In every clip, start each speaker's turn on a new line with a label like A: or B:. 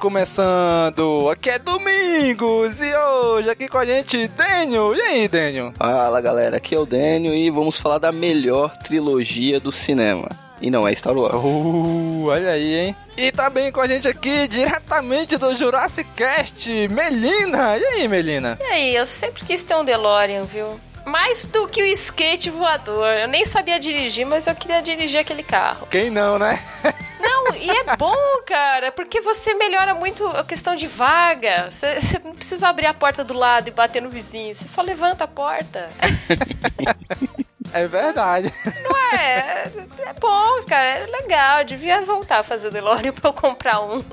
A: Começando. Aqui é Domingos e hoje aqui com a gente Daniel. E aí, Daniel?
B: Fala galera, aqui é o Daniel e vamos falar da melhor trilogia do cinema. E não é Star Wars.
A: Uh, olha aí, hein? E também com a gente aqui, diretamente do Jurassic Cast, Melina. E aí, Melina?
C: E aí, eu sempre quis ter um DeLorean, viu? Mais do que o skate voador. Eu nem sabia dirigir, mas eu queria dirigir aquele carro.
A: Quem não, né?
C: Não, e é bom, cara, porque você melhora muito a questão de vaga. Você, você não precisa abrir a porta do lado e bater no vizinho. Você só levanta a porta.
A: É verdade.
C: Não é? É bom, cara. É legal. Devia voltar a fazer o DeLorean pra eu comprar um.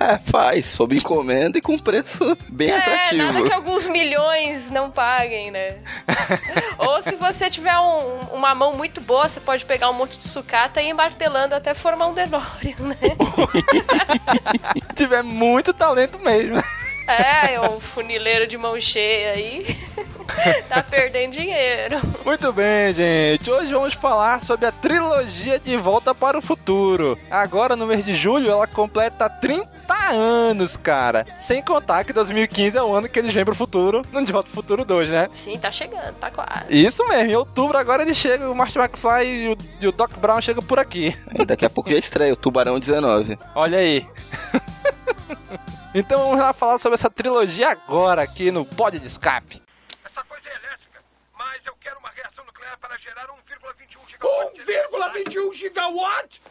B: É, faz, sob encomenda e com preço bem
C: É,
B: atrativo.
C: nada que alguns milhões não paguem, né? Ou se você tiver um- uma mão muito boa, você pode pegar um monte de sucata e ir martelando até formar um DeLorean, né?
A: Tiver muito talento mesmo.
C: É, é um funileiro de mão cheia aí. tá perdendo dinheiro.
A: Muito bem, gente. Hoje vamos falar sobre a trilogia de Volta para o Futuro. Agora, no mês de julho, ela completa 30 anos, cara. Sem contar que 2015 é o ano que eles vêm pro futuro, no De Volta pro Futuro 2, né?
C: Sim, tá chegando, tá quase.
A: Isso mesmo, em outubro agora ele chega, o Martin McFly e o, e o Doc Brown chegam por aqui.
B: E daqui a pouco já estreia o Tubarão 19.
A: Olha aí. então vamos lá falar sobre essa trilogia agora aqui no Pod de Escape.
D: Essa coisa é elétrica, mas eu quero uma reação nuclear para gerar 1,21 gigawatt. 1,21 gigawatt?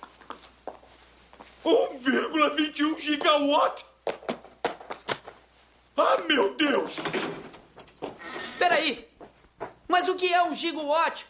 D: 1,21 gigawatt? Ah, meu Deus!
E: Peraí! Mas o que é um gigawatt?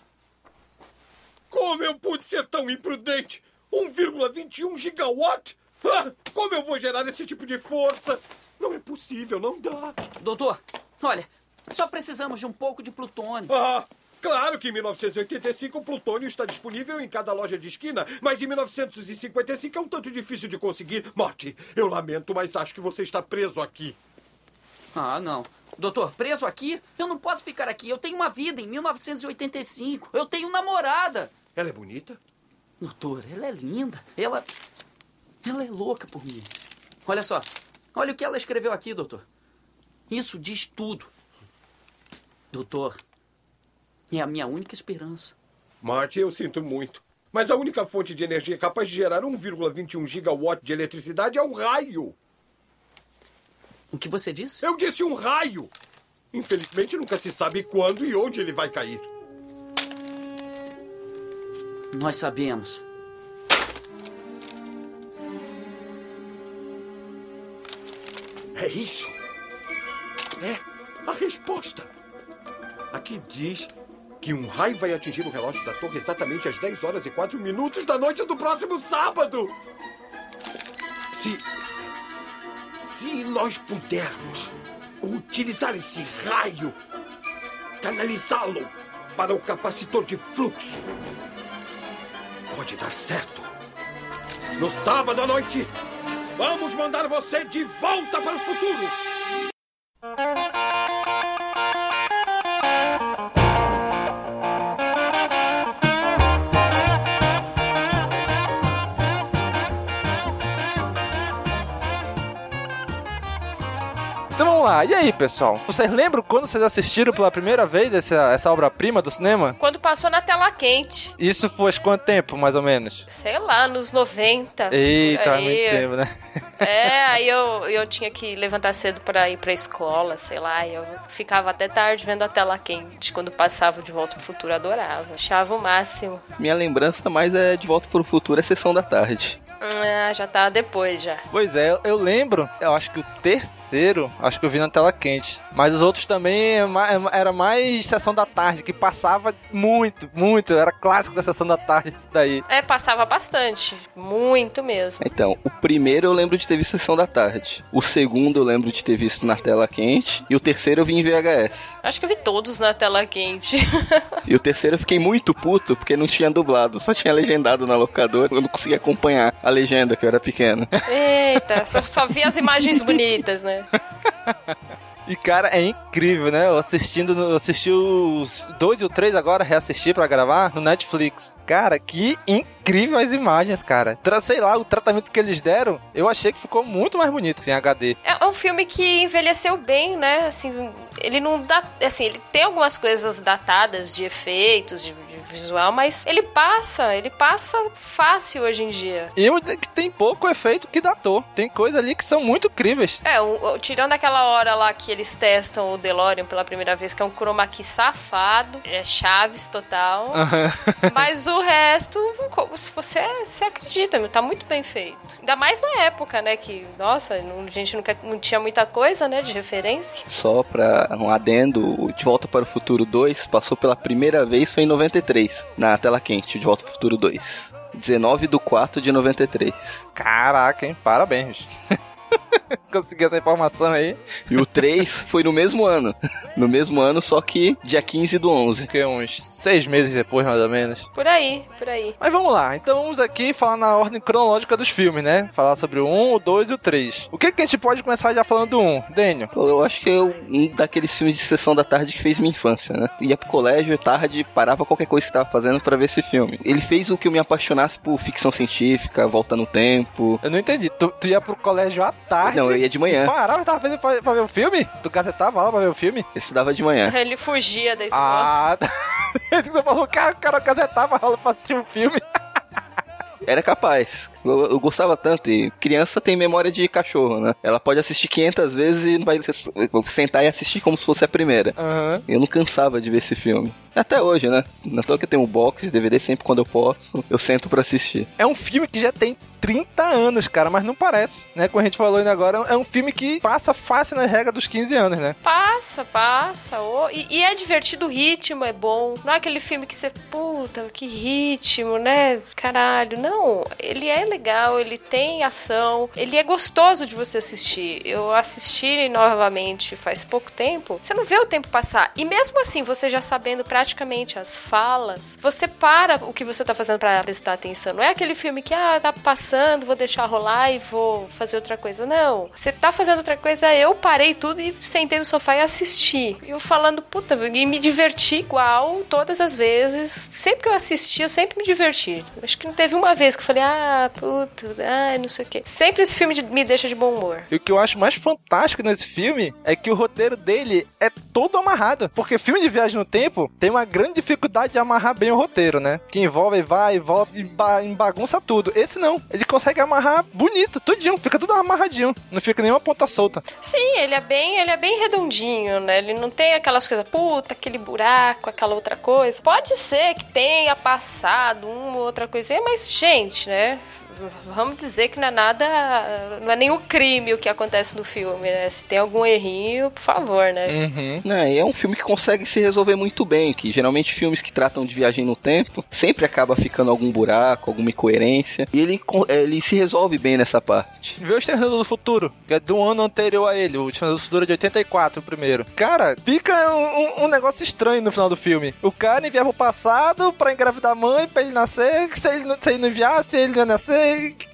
D: Como eu pude ser tão imprudente? 1,21 gigawatt? Ah, como eu vou gerar esse tipo de força? Não é possível, não dá.
E: Doutor, olha, só precisamos de um pouco de plutônio.
D: Ah, claro que em 1985 o plutônio está disponível em cada loja de esquina, mas em 1955 é um tanto difícil de conseguir. Morte, eu lamento, mas acho que você está preso aqui.
E: Ah, não. Doutor, preso aqui? Eu não posso ficar aqui. Eu tenho uma vida em 1985. Eu tenho namorada.
D: Ela é bonita?
E: Doutor, ela é linda. Ela. Ela é louca por mim. Olha só. Olha o que ela escreveu aqui, doutor. Isso diz tudo. Doutor, é a minha única esperança.
D: Marty, eu sinto muito. Mas a única fonte de energia capaz de gerar 1,21 gigawatt de eletricidade é um raio.
E: O que você disse?
D: Eu disse um raio. Infelizmente, nunca se sabe quando e onde ele vai cair.
E: Nós sabemos.
D: É isso. É a resposta. Aqui diz que um raio vai atingir o relógio da torre exatamente às 10 horas e 4 minutos da noite do próximo sábado. Se. Se nós pudermos utilizar esse raio, canalizá-lo para o capacitor de fluxo, pode dar certo. No sábado à noite, vamos mandar você de volta para o futuro.
A: Lá. E aí, pessoal? Vocês lembram quando vocês assistiram pela primeira vez essa, essa obra-prima do cinema?
C: Quando passou na tela quente.
A: Isso foi há quanto tempo, mais ou menos?
C: Sei lá, nos 90.
A: Eita,
C: aí.
A: muito tempo, né?
C: É, aí eu, eu tinha que levantar cedo pra ir pra escola, sei lá. E eu ficava até tarde vendo a tela quente. Quando passava de volta pro futuro, adorava. Achava o máximo.
B: Minha lembrança mais é de volta pro futuro, é sessão da tarde.
C: Ah, já tá depois já.
A: Pois é, eu- eu lembro, eu acho que o terceiro, acho que eu vi na tela quente. Mas os outros também é é era mais sessão da tarde, que passava muito, muito. Era clássico da sessão da tarde isso daí.
C: É, passava bastante. Muito mesmo.
B: Então, o primeiro eu lembro de ter visto sessão da tarde. O segundo eu lembro de ter visto na tela quente. E o terceiro eu vi em VHS.
C: Acho que eu vi todos na tela quente.
B: E o terceiro eu fiquei muito puto porque não tinha dublado, só tinha legendado na locadora. Eu não conseguia acompanhar a legenda, que eu era pequeno.
C: Eita, só, só vi as imagens bonitas, né?
A: E cara, é incrível, né? Eu assistindo, eu assisti os dois e o três agora, reassisti pra gravar no Netflix. Cara, que incrível as imagens, cara. Sei lá, o tratamento que eles deram, eu achei que ficou muito mais bonito em HD.
C: É um filme que envelheceu bem, né? Assim, ele não dá. Assim, ele tem algumas coisas datadas de efeitos, de visual, mas ele passa, ele passa fácil hoje em dia.
A: E que tem pouco efeito que datou. Tem coisas ali que são muito incríveis.
C: É, o- o- tirando aquela hora lá que eles testam o DeLorean pela primeira vez, que é um chroma key safado, é chaves total. Mas o resto, se você, você acredita, meu, tá muito bem feito. Ainda mais na época, né, que, nossa, não- a gente nunca, não tinha muita coisa, né, de referência.
B: Só pra um adendo, o De Volta para o Futuro 2 passou pela primeira vez, foi em 93, na tela quente, De Volta para o Futuro 2. 19 do 4 de 93.
A: Caraca, hein? Parabéns. Consegui essa informação aí.
B: E o 3 foi no mesmo ano. No mesmo ano, só que dia 15 do 11.
A: Que uns seis meses depois, mais ou menos.
C: Por aí, por aí.
A: Mas vamos lá, então vamos aqui falar na ordem cronológica dos filmes, né? Falar sobre o 1, o 2 e o 3. O que, que a gente pode começar já falando do 1? Daniel?
B: Pô, Eu acho que é um daqueles filmes de sessão da tarde que fez minha infância, né? Ia pro colégio, tarde, parava qualquer coisa que tava fazendo pra ver esse filme. Ele fez o que eu me apaixonasse por ficção científica, volta no tempo.
A: Eu não entendi. Tu, tu ia pro colégio à tarde?
B: Não, eu ia de manhã.
A: Parava e tava fazendo pra, pra ver o filme? Tu gazetava lá pra ver o filme?
B: Eu estudava de manhã.
C: Ele fugia da escola.
A: Ah, tá. Ele falou que o cara gazetava aula pra assistir um filme.
B: Era capaz. Eu, eu gostava tanto. E criança tem memória de cachorro, né? Ela pode assistir 500 vezes e não vai sentar e assistir como se fosse a primeira.
A: Aham.
B: Eu não cansava de ver esse filme. Até hoje, né? Não tô que eu tenho um box de DVD sempre quando eu posso. Eu sento pra assistir.
A: É um filme que já tem 30 anos, cara, mas não parece, né? Como a gente falou ainda agora, é um filme que passa fácil nas regras dos 15 anos, né?
C: Passa, passa. ô. E, e é divertido, o ritmo é bom. Não é aquele filme que você, puta, que ritmo, né? Caralho. Não, ele é legal, ele tem ação, ele é gostoso de você assistir. Eu assisti novamente faz pouco tempo. Você não vê o tempo passar. E mesmo assim, você já sabendo praticamente as falas, você para o que você tá fazendo pra prestar atenção. Não é aquele filme que, ah, tá passando, vou deixar rolar e vou fazer outra coisa. Não. Você tá fazendo outra coisa, eu parei tudo e sentei no sofá e assisti. Eu falando, puta, e me diverti igual todas as vezes. Sempre que eu assisti, eu sempre me diverti. Acho que não teve uma vez que eu falei, ah, puto, ai, não sei o quê. Sempre esse filme de- me deixa de bom humor.
A: E o que eu acho mais fantástico nesse filme é que o roteiro dele é todo amarrado. Porque filme de viagem no tempo tem uma grande dificuldade de amarrar bem o roteiro, né? Que envolve vai volta e ba- bagunça tudo. Esse não. Ele consegue amarrar bonito, tudinho. Fica tudo amarradinho. Não fica nenhuma ponta solta.
C: Sim, ele é bem, ele é bem redondinho, né? Ele não tem aquelas coisas, puta, aquele buraco, aquela outra coisa. Pode ser que tenha passado uma ou outra coisinha, mas, gente, né? Vamos dizer que não é nada. Não é nenhum crime o que acontece no filme, né? Se tem algum errinho, por favor, né?
A: Uhum.
B: Não, e é um filme que consegue se resolver muito bem, que geralmente filmes que tratam de viagem no tempo sempre acaba ficando algum buraco, alguma incoerência, e ele, ele se resolve bem nessa parte.
A: Vê o Exterminador do Futuro, que é do ano anterior a ele, o Exterminador do Futuro é de 84, o primeiro. Cara, fica um, um- um negócio estranho no final do filme. O cara enviava o passado pra engravidar a mãe, pra ele nascer, que se ele, não- se ele não enviasse, ele não ia nascer.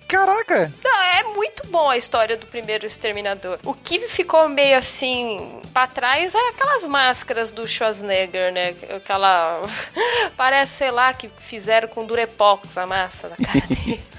A: Caraca!
C: Não, é muito bom a história do primeiro Exterminador. O que ficou meio assim pra trás é aquelas máscaras do Schwarzenegger, né? Aquela. Parece, sei lá, que fizeram com Durepox a massa da cara dele.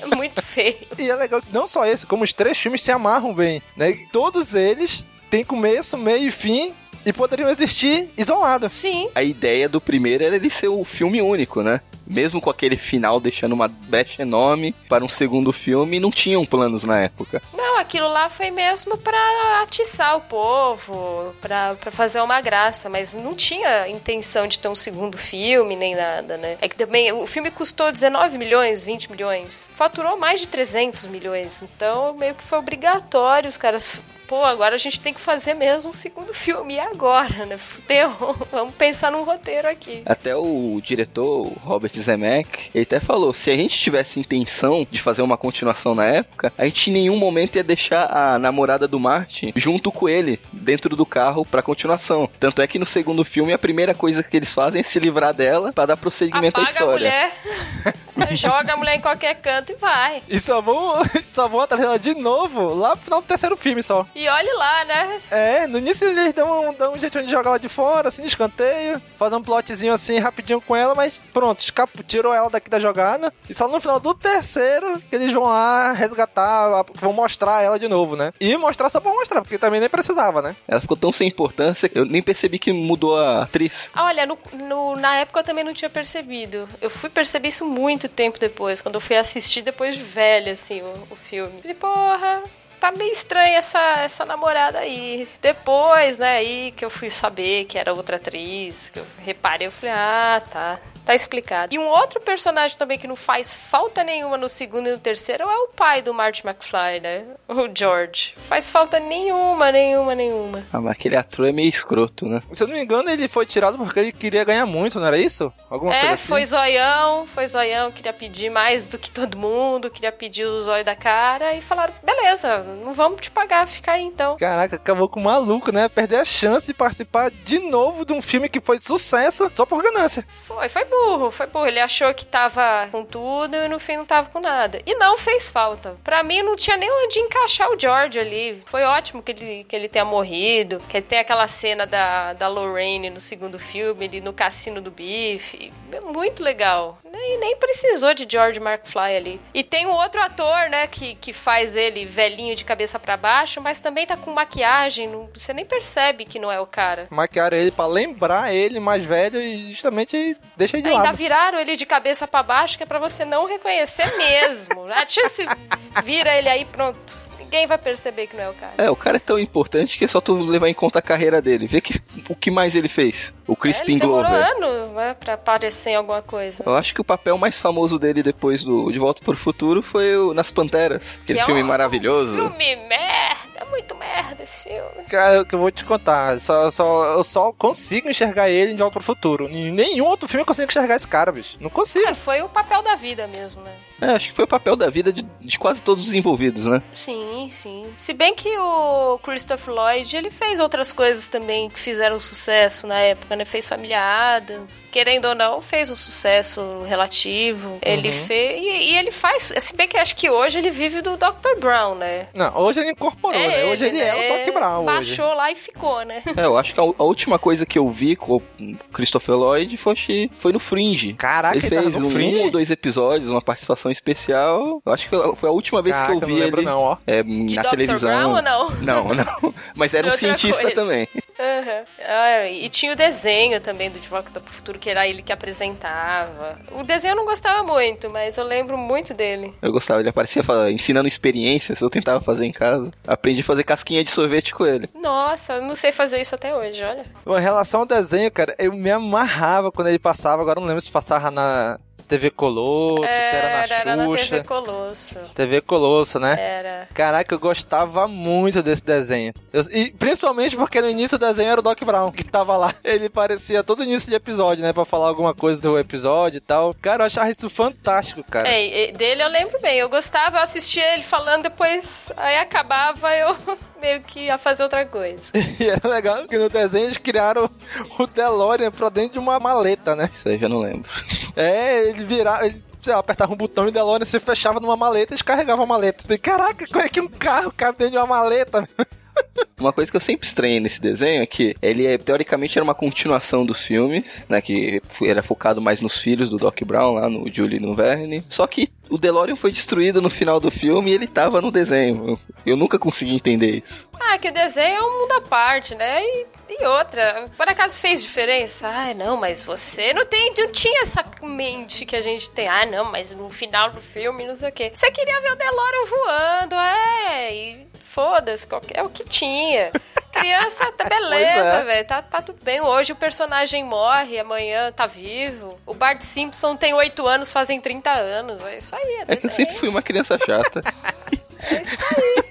C: É muito feio.
A: E é legal que não só esse, como os três filmes se amarram bem, né? Todos eles têm começo, meio e fim e poderiam existir isolados.
C: Sim.
B: A ideia do primeiro era ele ser o filme único, né? Mesmo com aquele final deixando uma brecha enorme para um segundo filme, não tinham planos na época.
C: Não, aquilo lá foi mesmo pra atiçar o povo, pra fazer uma graça, mas não tinha intenção de ter um segundo filme nem nada, né? É que também o filme custou 19 milhões, 20 milhões, faturou mais de 300 milhões, então meio que foi obrigatório os caras. Pô, agora a gente tem que fazer mesmo um segundo filme. E agora, né? Fudeu. Vamos pensar num roteiro aqui.
B: Até o diretor, o Robert Zemeck, ele até falou, se a gente tivesse intenção de fazer uma continuação na época, a gente em nenhum momento ia deixar a namorada do Martin junto com ele, dentro do carro, pra continuação. Tanto é que no segundo filme, a primeira coisa que eles fazem é se livrar dela pra dar prosseguimento à
C: Apaga a
B: história.
C: mulher, joga a mulher em qualquer canto e vai.
A: E só vão, só vão atrás dela de novo lá pro final do terceiro filme só.
C: E olhe lá, né?
A: É, no início eles dão, um- dão um jeitinho de jogar ela de fora, assim, de escanteio, fazer um plotzinho assim rapidinho com ela, mas pronto, escapo, tirou ela daqui da jogada. E só no final do terceiro que eles vão lá resgatar, vão mostrar ela de novo, né? E mostrar só pra mostrar, porque também nem precisava, né?
B: Ela ficou tão sem importância que eu nem percebi que mudou a atriz.
C: Ah, Olha, no, no- na época eu também não tinha percebido. Eu fui perceber isso muito tempo depois, quando eu fui assistir depois de velha, assim, o, o filme. Falei, porra, tá meio estranha essa, essa namorada aí. Depois, né, aí que eu fui saber que era outra atriz, que eu reparei, eu falei, ah, tá. Tá explicado. E um outro personagem também que não faz falta nenhuma no segundo e no terceiro é o pai do Marty McFly, né? O George. Faz falta nenhuma, nenhuma, nenhuma.
B: Ah, mas aquele ator é meio escroto, né?
A: Se eu não me engano, ele foi tirado porque ele queria ganhar muito, não era isso? Alguma coisa
C: É,
A: assim?
C: foi zoião, foi zoião, queria pedir mais do que todo mundo, queria pedir o zóio da cara e falaram, beleza, não vamos te pagar, fica aí então.
A: Caraca, acabou com o maluco, né? Perder a chance de participar de novo de um filme que foi sucesso só por ganância.
C: Foi, foi burro, foi burro. Ele achou que tava com tudo e no fim não tava com nada. E não fez falta. Pra mim não tinha nem onde encaixar o George ali. Foi ótimo que ele, que ele tenha morrido, que tem aquela cena da, da Lorraine no segundo filme, ele no cassino do bife. É muito legal. Nem, nem precisou de George McFly ali. E tem um outro ator, né, que, que faz ele velhinho de cabeça pra baixo, mas também tá com maquiagem. não- você nem percebe que não é o cara.
A: Maquiaram ele pra lembrar ele mais velho e justamente deixa de
C: Ainda
A: lado.
C: viraram ele de cabeça pra baixo, que é pra você não reconhecer mesmo. Ah, deixa se vira ele aí, pronto. Ninguém vai perceber que não é o cara.
B: É, o cara é tão importante que é só tu levar em conta a carreira dele. Vê que, o que mais ele fez. O
C: É,
B: Crispin
C: ele demorou
B: Glover.
C: anos, né, pra aparecer em alguma coisa.
B: Eu acho que o papel mais famoso dele depois do De Volta para o Futuro foi o Nas Panteras. Aquele
C: Que é
B: filme
C: um-
B: maravilhoso.
C: Filme merda, é muito merda esse filme.
A: Cara, o que eu vou te contar, só, só, eu só consigo enxergar ele em De Volta pro Futuro. Em nenhum outro filme eu consigo enxergar esse cara, bicho. Não consigo.
C: É, foi o papel da vida mesmo, né?
B: É, acho que foi o papel da vida de, de quase todos os envolvidos, né?
C: Sim, sim. Se bem que o Christopher Lloyd, ele fez outras coisas também que fizeram sucesso na época, né? Fez Família Adams. Querendo ou não, fez um sucesso relativo. Ele fez... E, e ele faz... Se bem que acho que hoje ele vive do Dr. Brown, né?
A: Não, hoje ele incorporou,
C: É
A: né? Hoje
C: ele,
A: ele é o
C: né?
A: Doc Brown hoje.
C: baixou lá e ficou, né?
B: É, eu acho que a, a última coisa que eu vi com o Christopher Lloyd foi, foi no Fringe.
A: Caraca,
B: ele
A: ele
B: fez
A: no
B: um,
A: Fringe?
B: um ou dois episódios, uma participação especial. Eu acho que foi a última vez
A: Caraca,
B: que eu vi
A: não lembro
B: ele
A: não, ó.
B: é,
C: De
B: na
C: Dr.
B: televisão.
C: Brown ou não?
B: Não, não. Mas era um cientista
C: coisa.
B: também.
C: Aham. Ah, e tinha o desenho também do De Volta pro Futuro, que era ele que apresentava. O desenho eu não gostava muito, mas eu lembro muito dele.
B: Eu gostava, ele aparecia ensinando experiências, eu tentava fazer em casa. Aprendi a fazer casquinha de sorvete com ele.
C: Nossa, eu não sei fazer isso até hoje, olha.
A: Em relação ao desenho, cara, eu me amarrava quando ele passava. Agora eu não lembro se passava na TV Colosso, se era na Xuxa.
C: era na TV Colosso.
A: TV Colosso, né?
C: Era.
A: Caraca, eu gostava muito desse desenho. Eu- e principalmente porque no início do desenho era o Doc Brown que tava lá. Ele parecia todo início de episódio, né? Pra falar alguma coisa do episódio e tal. Cara, eu achava isso fantástico, cara.
C: É, dele eu lembro bem. Eu gostava, eu assistia ele falando, depois aí acabava, eu meio que ia fazer outra coisa.
A: E era legal que no desenho eles criaram o DeLorean pra dentro de uma maleta, né?
B: Isso aí eu já não lembro.
A: É, ele virava. Ele, sei lá, apertava um botão e o DeLorean se fechava numa maleta e descarregava a maleta. Falei, Caraca, como é que um carro cabe dentro de uma maleta?
B: Uma coisa que eu sempre estranhei nesse desenho é que ele, é, teoricamente, era uma continuação dos filmes, né? Que era focado mais nos filhos do Doc Brown, lá no Julie e no Verne. Só que o DeLorean foi destruído no final do filme e ele tava no desenho. Eu, nunca consegui entender isso.
C: Ah, que o desenho é um mundo à parte, né? E, e outra, por acaso fez diferença? Ai, não, mas você não tem, não tinha essa mente que a gente tem. Ah, não, mas no final do filme, não sei o quê. Você queria ver o DeLorean voando, é, e foda-se, qualquer, é o que tinha. Criança, tá beleza,
A: é.
C: velho, tá, tá tudo bem. Hoje o personagem morre, amanhã tá vivo. O Bart Simpson tem 8 anos, fazem 30 anos. É isso aí, é
B: É que eu
C: desenho.
B: sempre fui uma criança chata.
C: É isso aí.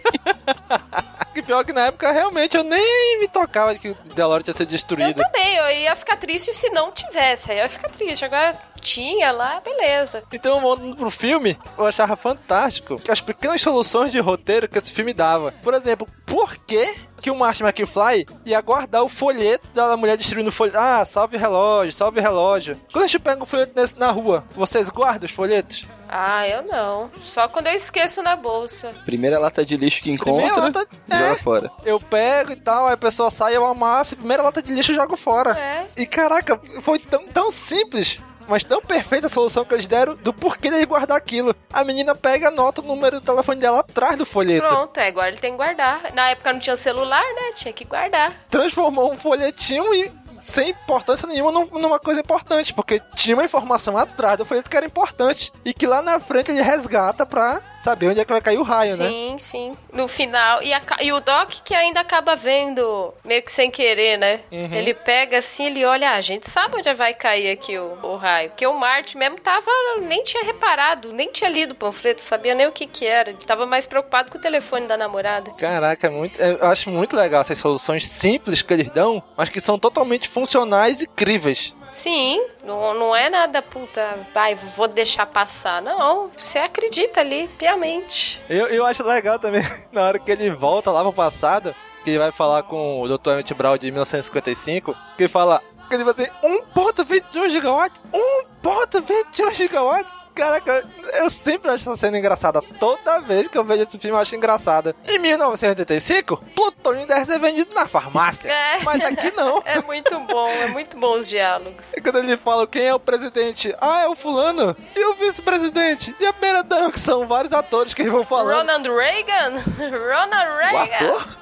A: Que pior que na época realmente eu nem me tocava de que o DeLorean tinha sido
C: Eu
A: destruído.
C: também, eu ia ficar triste se não tivesse. Aí eu ia ficar triste. Agora tinha lá, beleza.
A: Então, voltando pro filme, eu achava fantástico as pequenas soluções de roteiro que esse filme dava. Por exemplo, por que que o Martin McFly ia guardar o folheto da mulher destruindo o folheto? Ah, salve o relógio, salve o relógio. Quando a gente pega um folheto desse na rua, vocês guardam os folhetos?
C: Ah, eu não. Só quando eu esqueço na bolsa.
B: Primeira lata de lixo que encontra,
A: Primeira lata-
B: joga
A: é.
B: fora.
A: Eu pego e tal, aí a pessoa sai, eu amasso, primeira lata de lixo eu jogo fora.
C: É.
A: E caraca, foi tão, tão simples, mas tão perfeita a solução que eles deram do porquê dele guardar aquilo. A menina pega, anota o número do telefone dela atrás do folheto.
C: Pronto, é, agora ele tem que guardar. Na época não tinha celular, né? Tinha que guardar.
A: Transformou um folhetinho e sem importância nenhuma num- numa coisa importante, porque tinha uma informação atrás do folheto que era importante e que lá na frente ele resgata pra saber onde é que vai cair o raio, né?
C: Sim, sim. No final. E, aca- e o Doc que ainda acaba vendo, meio que sem querer, né?
A: Uhum.
C: Ele pega assim, ele olha, ah, a gente sabe onde vai cair aqui o, o raio. Porque o Marty mesmo tava, nem tinha reparado, nem tinha lido o panfleto, sabia nem o que que era. Ele tava mais preocupado com o telefone da namorada.
A: Caraca, é muito, eu acho muito legal essas soluções simples que eles dão, mas que são totalmente funcionais e críveis.
C: Sim, não, não é nada, puta, vai, vou deixar passar. Não, você acredita ali, piamente.
A: Eu, eu acho legal também, na hora que ele volta lá pro passado, que ele vai falar com o Dr. Emmett Brown de 1955, que ele fala que ele vai ter 1.21 gigawatts, 1.21 gigawatts. Caraca, eu sempre acho essa cena engraçada. Toda vez que eu vejo esse filme, eu acho engraçada. Em 1985, plutônio deve ser vendido na farmácia.
C: É.
A: Mas aqui não.
C: É muito bom, é muito bom os diálogos.
A: E quando ele fala quem é o presidente, ah, é o fulano. E o vice-presidente? E a primeira dama, que são vários atores que eles vão falando.
C: Ronald Reagan? Ronald
B: O
C: Reagan?
B: ator?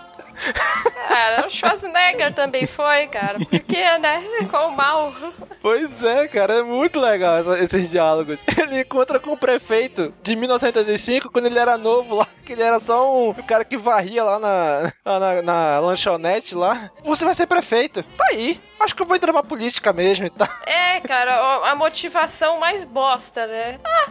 C: Cara, o Schwarzenegger também foi, cara. Porque, né? Ficou mal.
A: Pois é, cara, é muito legal esses diálogos. Ele encontra com o prefeito de 1985, quando ele era novo lá, que ele era só um, o cara que varria lá na, na, na lanchonete lá. Você vai ser prefeito. Tá aí. Acho que eu vou entrar pra política mesmo e tal.
C: É, cara, a motivação mais bosta, né? Ah,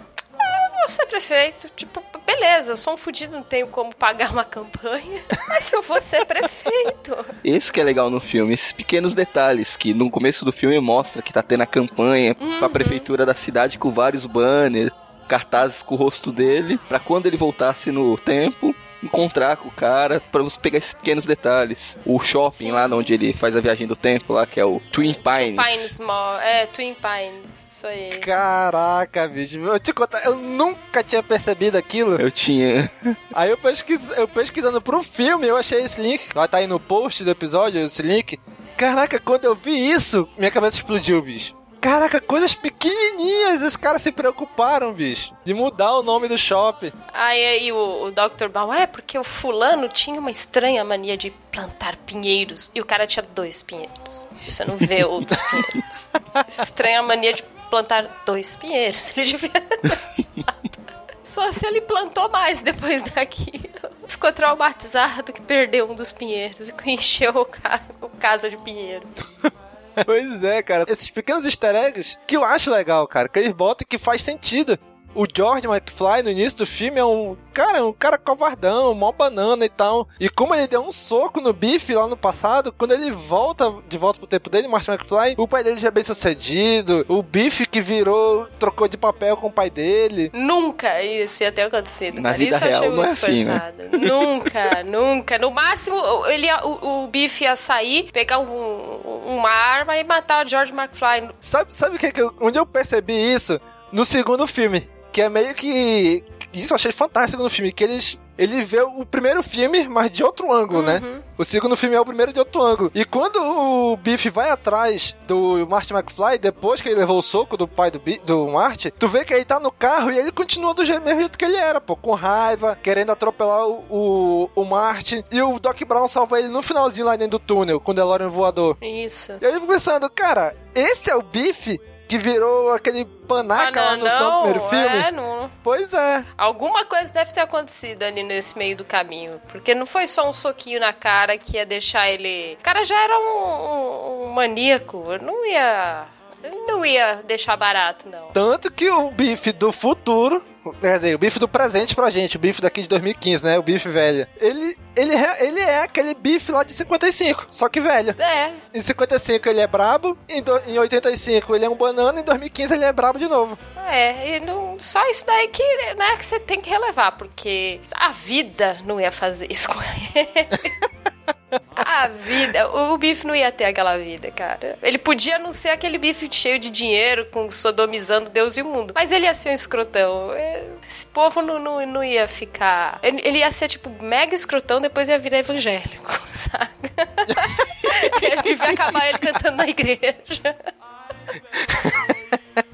C: vou ser prefeito. Tipo, beleza, eu sou um fudido, não tenho como pagar uma campanha. Mas eu vou ser prefeito.
B: Esse que é legal no filme, esses pequenos detalhes que no começo do filme mostra que tá tendo a campanha
C: Uhum.
B: pra prefeitura da cidade com vários banners, cartazes com o rosto dele, pra quando ele voltasse no tempo, encontrar com o cara pra você pegar esses pequenos detalhes. O shopping
C: Sim.
B: lá onde ele faz a viagem do tempo lá, que é o Twin Pines.
C: Pines Mall. É, Twin Pines. Isso aí.
A: Caraca, bicho. Eu te contar, eu nunca tinha percebido aquilo.
B: Eu tinha.
A: Aí eu, pesquis, eu pesquisando pro filme, eu achei esse link. Vai estar aí no post do episódio, esse link. Caraca, quando eu vi isso, minha cabeça explodiu, bicho. Caraca, coisas pequenininhas, os caras se preocuparam, bicho, de mudar o nome do shopping.
C: Aí, aí o, o Dr. Baum, é porque o fulano tinha uma estranha mania de plantar pinheiros. E o cara tinha dois pinheiros. Você não vê outros pinheiros. Estranha mania de plantar dois pinheiros. Ele devia... Só se ele plantou mais depois daquilo. Ficou traumatizado que perdeu um dos pinheiros e encheu o, ca... o casa de pinheiro.
A: Pois é, cara. Esses pequenos easter eggs que eu acho legal, cara. Que eles botam e que faz sentido. O George McFly no início do filme é um cara, um cara covardão, mó banana e tal. E como ele deu um soco no Biff lá no passado, quando ele volta de volta pro tempo dele, Martin McFly, o pai dele já é bem sucedido. O Biff que virou, trocou de papel com o pai dele.
C: Nunca isso ia ter acontecido.
B: Na
C: cara.
B: vida
C: isso eu achei
B: real não é
C: muito
B: assim, né?
C: Nunca, nunca. No máximo, ele ia- o, o Biff ia sair, pegar um- uma arma e matar o George McFly.
A: Sabe, sabe o que, que eu- onde eu percebi isso? No segundo filme. Que é meio que. Isso eu achei fantástico no filme. Que eles. Ele vê o primeiro filme, mas de outro ângulo, né? O segundo filme é o primeiro de outro ângulo. E quando o Biff vai atrás do Marty McFly, depois que ele levou o soco do pai do, do Marty, tu vê que ele tá no carro e ele continua do mesmo jeito que ele era, pô. Com raiva, querendo atropelar o, o, o Marty. E o Doc Brown salva ele no finalzinho lá dentro do túnel, com o DeLorean voador.
C: Isso.
A: E aí eu fico pensando, cara, esse é o Biff que virou aquele panaca lá no do primeiro filme?
C: é, não.
A: Pois é.
C: Alguma coisa deve ter acontecido ali nesse meio do caminho. Porque não foi só um soquinho na cara que ia deixar ele. O cara já era um, um- um maníaco. Eu Não ia. Ele não ia deixar barato, não.
A: Tanto que o Biff do futuro, dizer, o Biff do presente pra gente, o Biff daqui de 2015, né? O Biff velho. Ele, ele, é- ele é aquele Biff lá de 55, só que velho.
C: É,
A: Em 55 ele é brabo, em, do, em 85 ele é um banana, em 2015 ele é brabo de novo.
C: é. E não, só isso daí que, né, que você tem que relevar. Porque a vida não ia fazer isso com ele. A vida, o bife não ia ter aquela vida, cara. Ele podia não ser aquele bife cheio de dinheiro, com sodomizando Deus e o mundo. Mas ele ia ser um escrotão. É, Esse povo não, não, não ia ficar. Ele, ele ia ser, tipo, mega escrotão, depois ia virar evangélico? Eu devia acabar ele cantando na igreja.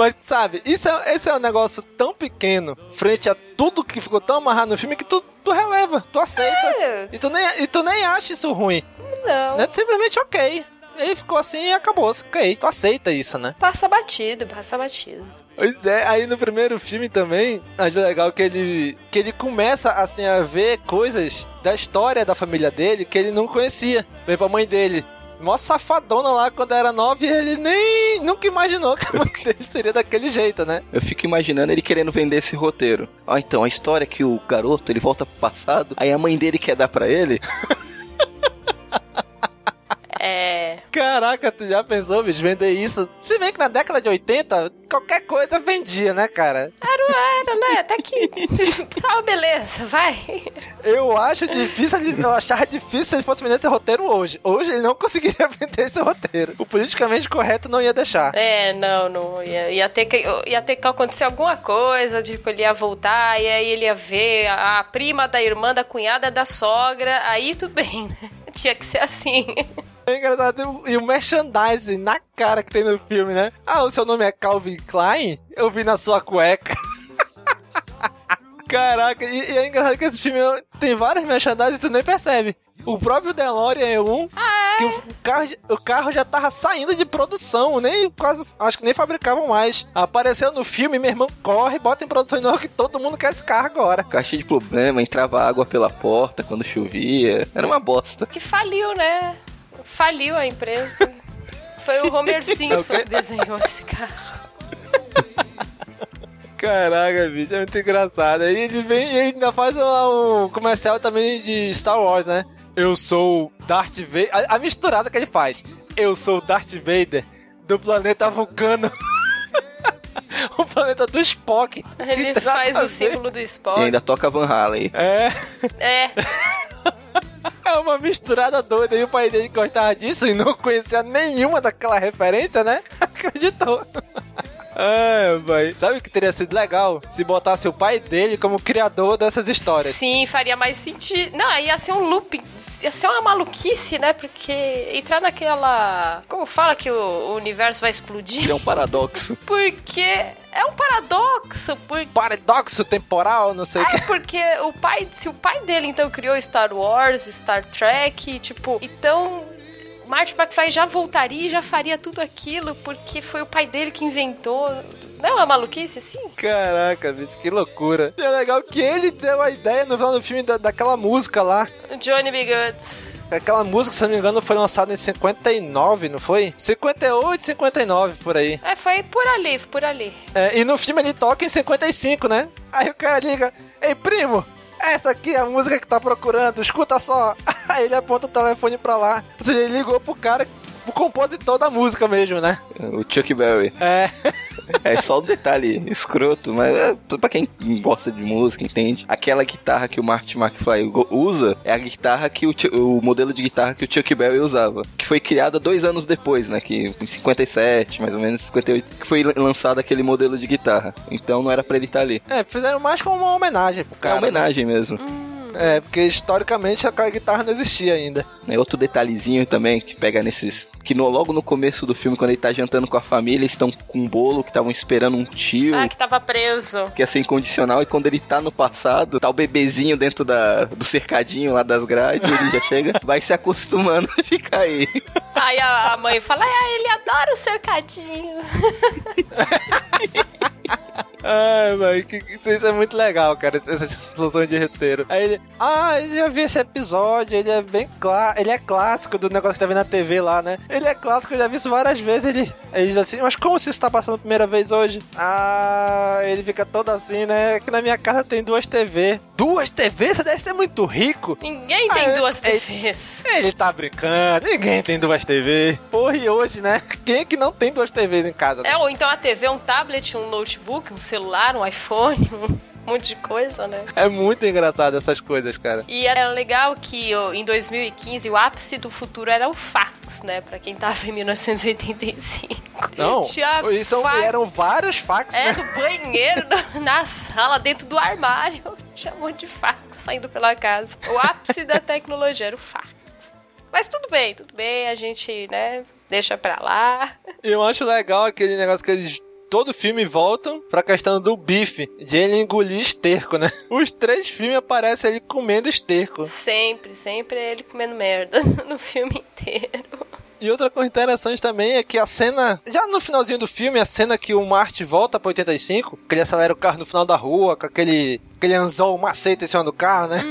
A: Mas, sabe, isso é, esse é um negócio tão pequeno, frente a tudo que ficou tão amarrado no filme, que tu, tu releva, tu aceita.
C: É.
A: E, tu nem, e tu nem acha isso ruim.
C: Não.
A: Né? Simplesmente ok. E aí ficou assim e acabou. Ok, tu aceita isso, né?
C: Passa batido, passa batido.
A: Pois é, aí no primeiro filme também, acho legal que ele, que ele começa assim a ver coisas da história da família dele que ele não conhecia. Vem pra mãe dele. Mó safadona lá quando era nove e ele nem nunca imaginou que a mãe dele seria daquele jeito, né?
B: Eu fico imaginando ele querendo vender esse roteiro. Ó, então, a história é que o garoto, ele volta pro passado, aí a mãe dele quer dar pra ele.
C: É.
A: Caraca, tu já pensou, bicho, vender isso? Se bem que na década de 80, qualquer coisa vendia, né, cara?
C: Era, né? Até que. Tá, beleza, vai.
A: Eu acho difícil, eu achava difícil se ele fosse vender esse roteiro hoje. Hoje ele não conseguiria vender esse roteiro. O politicamente correto não ia deixar.
C: É, não, não. Ia, ia, ter que, ia ter que acontecer alguma coisa, tipo, ele ia voltar, e aí ele ia ver a, a prima da irmã, da cunhada, da sogra, aí tudo bem, né? Tinha que ser assim.
A: É engraçado. E o merchandising na cara que tem no filme, né? Ah, o seu nome é Calvin Klein? Eu vi na sua cueca. Caraca, e, e é engraçado que esse filme tem vários merchandising e tu nem percebe. O próprio DeLorean é um, que o carro, o carro já tava saindo de produção, nem quase, acho que nem fabricavam mais. Apareceu no filme, meu irmão corre, bota em produção de novo que todo mundo quer esse carro agora.
B: Caixa de problema, entrava água pela porta quando chovia. Era uma bosta.
C: Que faliu, né? Faliu a empresa. Foi o Homer Simpson que desenhou esse carro.
A: Caraca, bicho, é muito engraçado. Aí ele vem e ele ainda faz um, um comercial também de Star Wars, né? Eu sou Darth Vader. A, a misturada que ele faz. Eu sou Darth Vader do planeta Vulcano. o planeta do Spock.
C: Ele faz o símbolo do
B: E
C: Spock.
B: ainda toca Van Halen.
A: É,
C: É,
A: é uma misturada doida. E o pai dele gostava disso e não conhecia nenhuma daquela referência, né? Acreditou. Ai, pai. Sabe o que teria sido legal? Se botasse o pai dele como criador dessas histórias.
C: sim, faria mais sentido. Não, ia ser um loop. Ia ser uma maluquice, né? Porque entrar naquela. Como fala que o universo vai explodir?
B: É um paradoxo.
C: Porque é um paradoxo. Porque
A: Paradoxo temporal, não sei o que.
C: É porque o pai, se o pai dele então criou Star Wars, Star Trek, tipo, então Marty McFly já voltaria e já faria tudo aquilo porque foi o pai dele que inventou. Não é uma maluquice assim?
A: Caraca, bicho, que loucura. E é legal que ele deu a ideia no final do filme da, daquela música lá.
C: Johnny B. Good.
A: Aquela música, se não me engano, foi lançada em 59, não foi? 58, 59, por aí.
C: É, foi por ali, por ali.
A: É, e no filme ele toca em 55, né? Aí o cara liga, ei primo, essa aqui é a música que tá procurando, escuta só. Aí ele aponta o telefone pra lá. Ou seja, ele ligou pro cara, pro compositor da música mesmo, né?
B: O Chuck Berry.
A: É.
B: É só um detalhe escroto, mas é pra quem gosta de música, entende? Aquela guitarra que o Marty McFly usa é a guitarra que o, o modelo de guitarra que o Chuck Berry usava. Que foi criada dois anos depois, né? Que em 57, mais ou menos 58, que foi lançado aquele modelo de guitarra. Então não era pra ele estar ali.
A: É, fizeram mais como uma homenagem pro
B: É
A: cara.
B: uma homenagem mesmo.
A: né? É, porque historicamente aquela guitarra não existia ainda.
B: É outro detalhezinho também que pega nesses. Que no, logo no começo do filme, quando ele tá jantando com a família, eles estão com um bolo que estavam esperando um tio.
C: Ah, que tava preso.
B: Que é sem condicional, e quando ele tá no passado, tá o bebezinho dentro da, do cercadinho lá das grades, ele já chega, vai se acostumando a ficar aí.
C: Aí a, a mãe fala, ah, ele adora o cercadinho.
A: Ai, mano, que, isso é muito legal, cara, essa explosão de roteiro. Aí ele, ah, eu já vi esse episódio, ele é bem clássico, ele é clássico do negócio que tá vendo na TV lá, né? Ele é clássico, eu já vi isso várias vezes. Ele, ele diz assim, mas como se isso tá passando a primeira vez hoje? Ah, ele fica todo assim, né? Aqui na minha casa tem duas TV. Duas TV? Você deve ser muito rico.
C: Ninguém tem
A: Ah, é-
C: duas
A: é-
C: TVs.
A: Ele tá brincando, ninguém tem duas TV. Porra, e hoje, né? Quem é que não tem duas TVs em casa? né?
C: É, ou então a TV, um tablet, um notebook, um celular, um iPhone, um monte de coisa, né?
A: É muito engraçado essas coisas, cara.
C: E era legal que em 2015 o ápice do futuro era o fax, né? Pra quem tava em 1985.
A: Não,
C: Tinha
A: e são,
C: fax.
A: eram vários fax,
C: É,
A: né?
C: no banheiro, na, sala, dentro do armário. Tinha um monte de fax saindo pela casa. O ápice da tecnologia era o fax. Mas tudo bem, tudo bem, a gente, né, deixa pra lá.
A: Eu acho legal aquele negócio que eles. Todo filme voltam pra questão do bife, de ele engolir esterco, né? Os três filmes aparecem ele comendo esterco.
C: Sempre, sempre é ele comendo merda no filme inteiro.
A: E outra coisa interessante também é que a cena. Já no finalzinho do filme, a cena que o Marty volta pra 85, que ele acelera o carro no final da rua, com aquele. aquele anzol macete em cima do carro, né?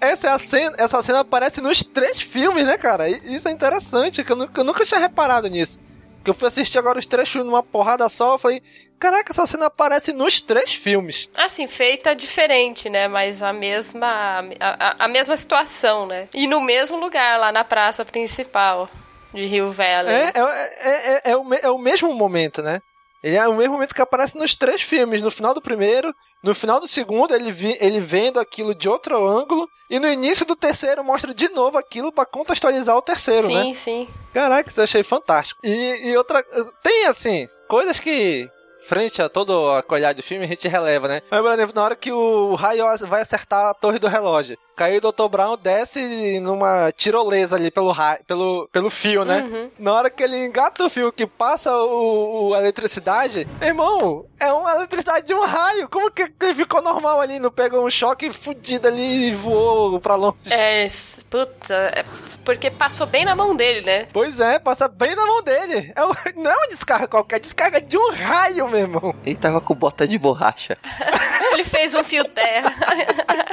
A: Essa, é a cena, essa cena aparece nos três filmes, né, cara? E isso é interessante, que eu eu nunca tinha reparado nisso. Que eu fui assistir agora os três filmes numa porrada só, eu falei, caraca, essa cena aparece nos três filmes.
C: Assim, feita diferente, né? Mas a mesma, a, a- mesma situação, né? E no mesmo lugar, lá na praça principal de Rio Valley.
A: É, é, é, é, é o, é o mesmo momento, né? Ele é o mesmo momento que aparece nos três filmes. No final do primeiro, no final do segundo, ele, vi, ele vendo aquilo de outro ângulo. E no início do terceiro, mostra de novo aquilo pra contextualizar o terceiro,
C: sim,
A: né?
C: sim.
A: Caraca, isso eu achei fantástico. E, e outra. Tem, assim, coisas que. Frente a todo a qualidade do filme, a gente releva, né? Mas, por exemplo, na hora que o raio vai acertar a torre do relógio, caiu o Dr. Brown desce numa tirolesa ali pelo, raio, pelo, pelo fio, né?
C: Uhum.
A: Na hora que ele engata o fio que passa o, o- a eletricidade, irmão, é uma eletricidade de um raio. Como que ele ficou normal ali? Não pegou um choque fudido ali e voou pra longe?
C: É, puta, é porque passou bem na mão dele, né?
A: Pois é, passa bem na mão dele. É o- não é uma descarga qualquer, é descarga de um raio, meu irmão.
B: Ele tava com bota de borracha.
C: Ele fez um fio terra.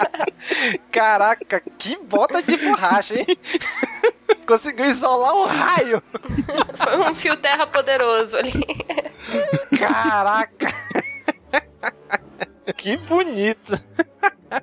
A: Caraca, que bota de borracha, hein? Conseguiu isolar um raio.
C: Foi um fio terra poderoso ali.
A: Caraca. que bonito.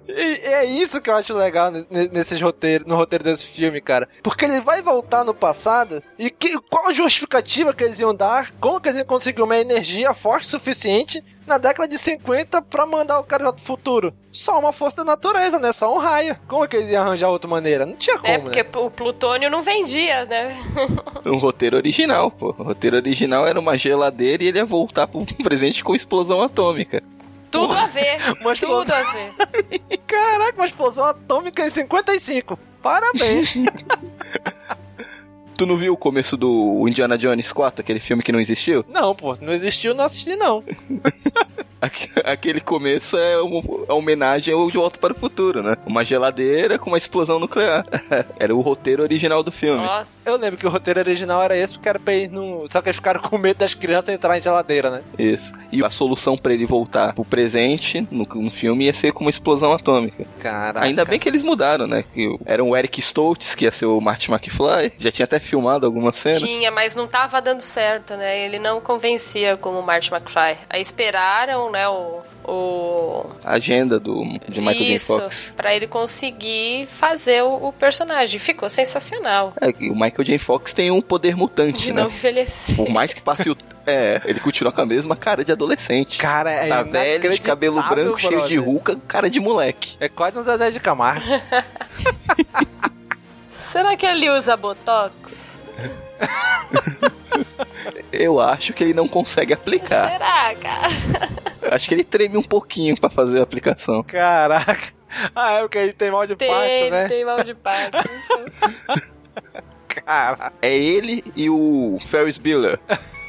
A: E é isso que eu acho legal ne- nesses roteiros, no roteiro desse filme, cara. Porque ele vai voltar no passado e que, qual a justificativa que eles iam dar? Como que eles iam conseguir uma energia forte o suficiente na década de 50 pra mandar o cara pro futuro? Só uma força da natureza, né? Só um raio. Como é que ele ia arranjar outra maneira? Não tinha como,
C: É, porque
A: né?
C: o plutônio não vendia, né?
B: Um roteiro original, pô. O roteiro original era uma geladeira e ele ia voltar pro presente com explosão atômica.
C: Tudo a ver.
A: Mas
C: tudo a ver.
A: Caraca, uma explosão atômica em 55. Parabéns.
B: Tu não viu o começo do Indiana Jones 4, aquele filme que não existiu?
A: não, pô, não existiu, não assisti, não.
B: Aque- Aquele começo é uma é uma homenagem ao De Volta para o Futuro, né? Uma geladeira com uma explosão nuclear. Era o roteiro original do filme.
C: Nossa.
A: Eu lembro que o roteiro original era esse, porque era pra ir no... Só que eles ficaram com medo das crianças entrarem em geladeira, né?
B: Isso. E a solução pra ele voltar pro presente no, no filme ia ser com uma explosão atômica.
A: Caraca.
B: Ainda bem que eles mudaram, né? Que era o Eric Stoltz, que ia ser o Marty McFly. Já tinha até filmado algumas cenas.
C: Tinha, mas não tava dando certo, né? Ele não convencia como o Marty McFly. Aí esperaram, né, o... o...
B: A agenda do, de Michael J.
C: Isso,
B: Fox.
C: pra ele conseguir fazer o, o personagem. Ficou sensacional.
B: É, o Michael J. Fox tem um poder mutante,
C: De
B: né?
C: não envelhecer.
B: Por mais que passe o. É, ele continua com a mesma cara de adolescente.
A: Cara, é
B: tá velho, de cabelo branco, cheio de
A: brother.
B: ruca, cara de moleque.
A: É quase um Zezé de Camargo.
C: Será que ele usa Botox?
B: Eu acho que ele não consegue aplicar.
C: Será, cara?
B: Eu acho que ele treme um pouquinho pra fazer a aplicação.
A: Caraca. Ah, é porque ele tem mal de
C: Tem,
A: parto, né?
C: tem mal de Parkinson.
A: Caraca.
B: É ele e o Ferris Bueller.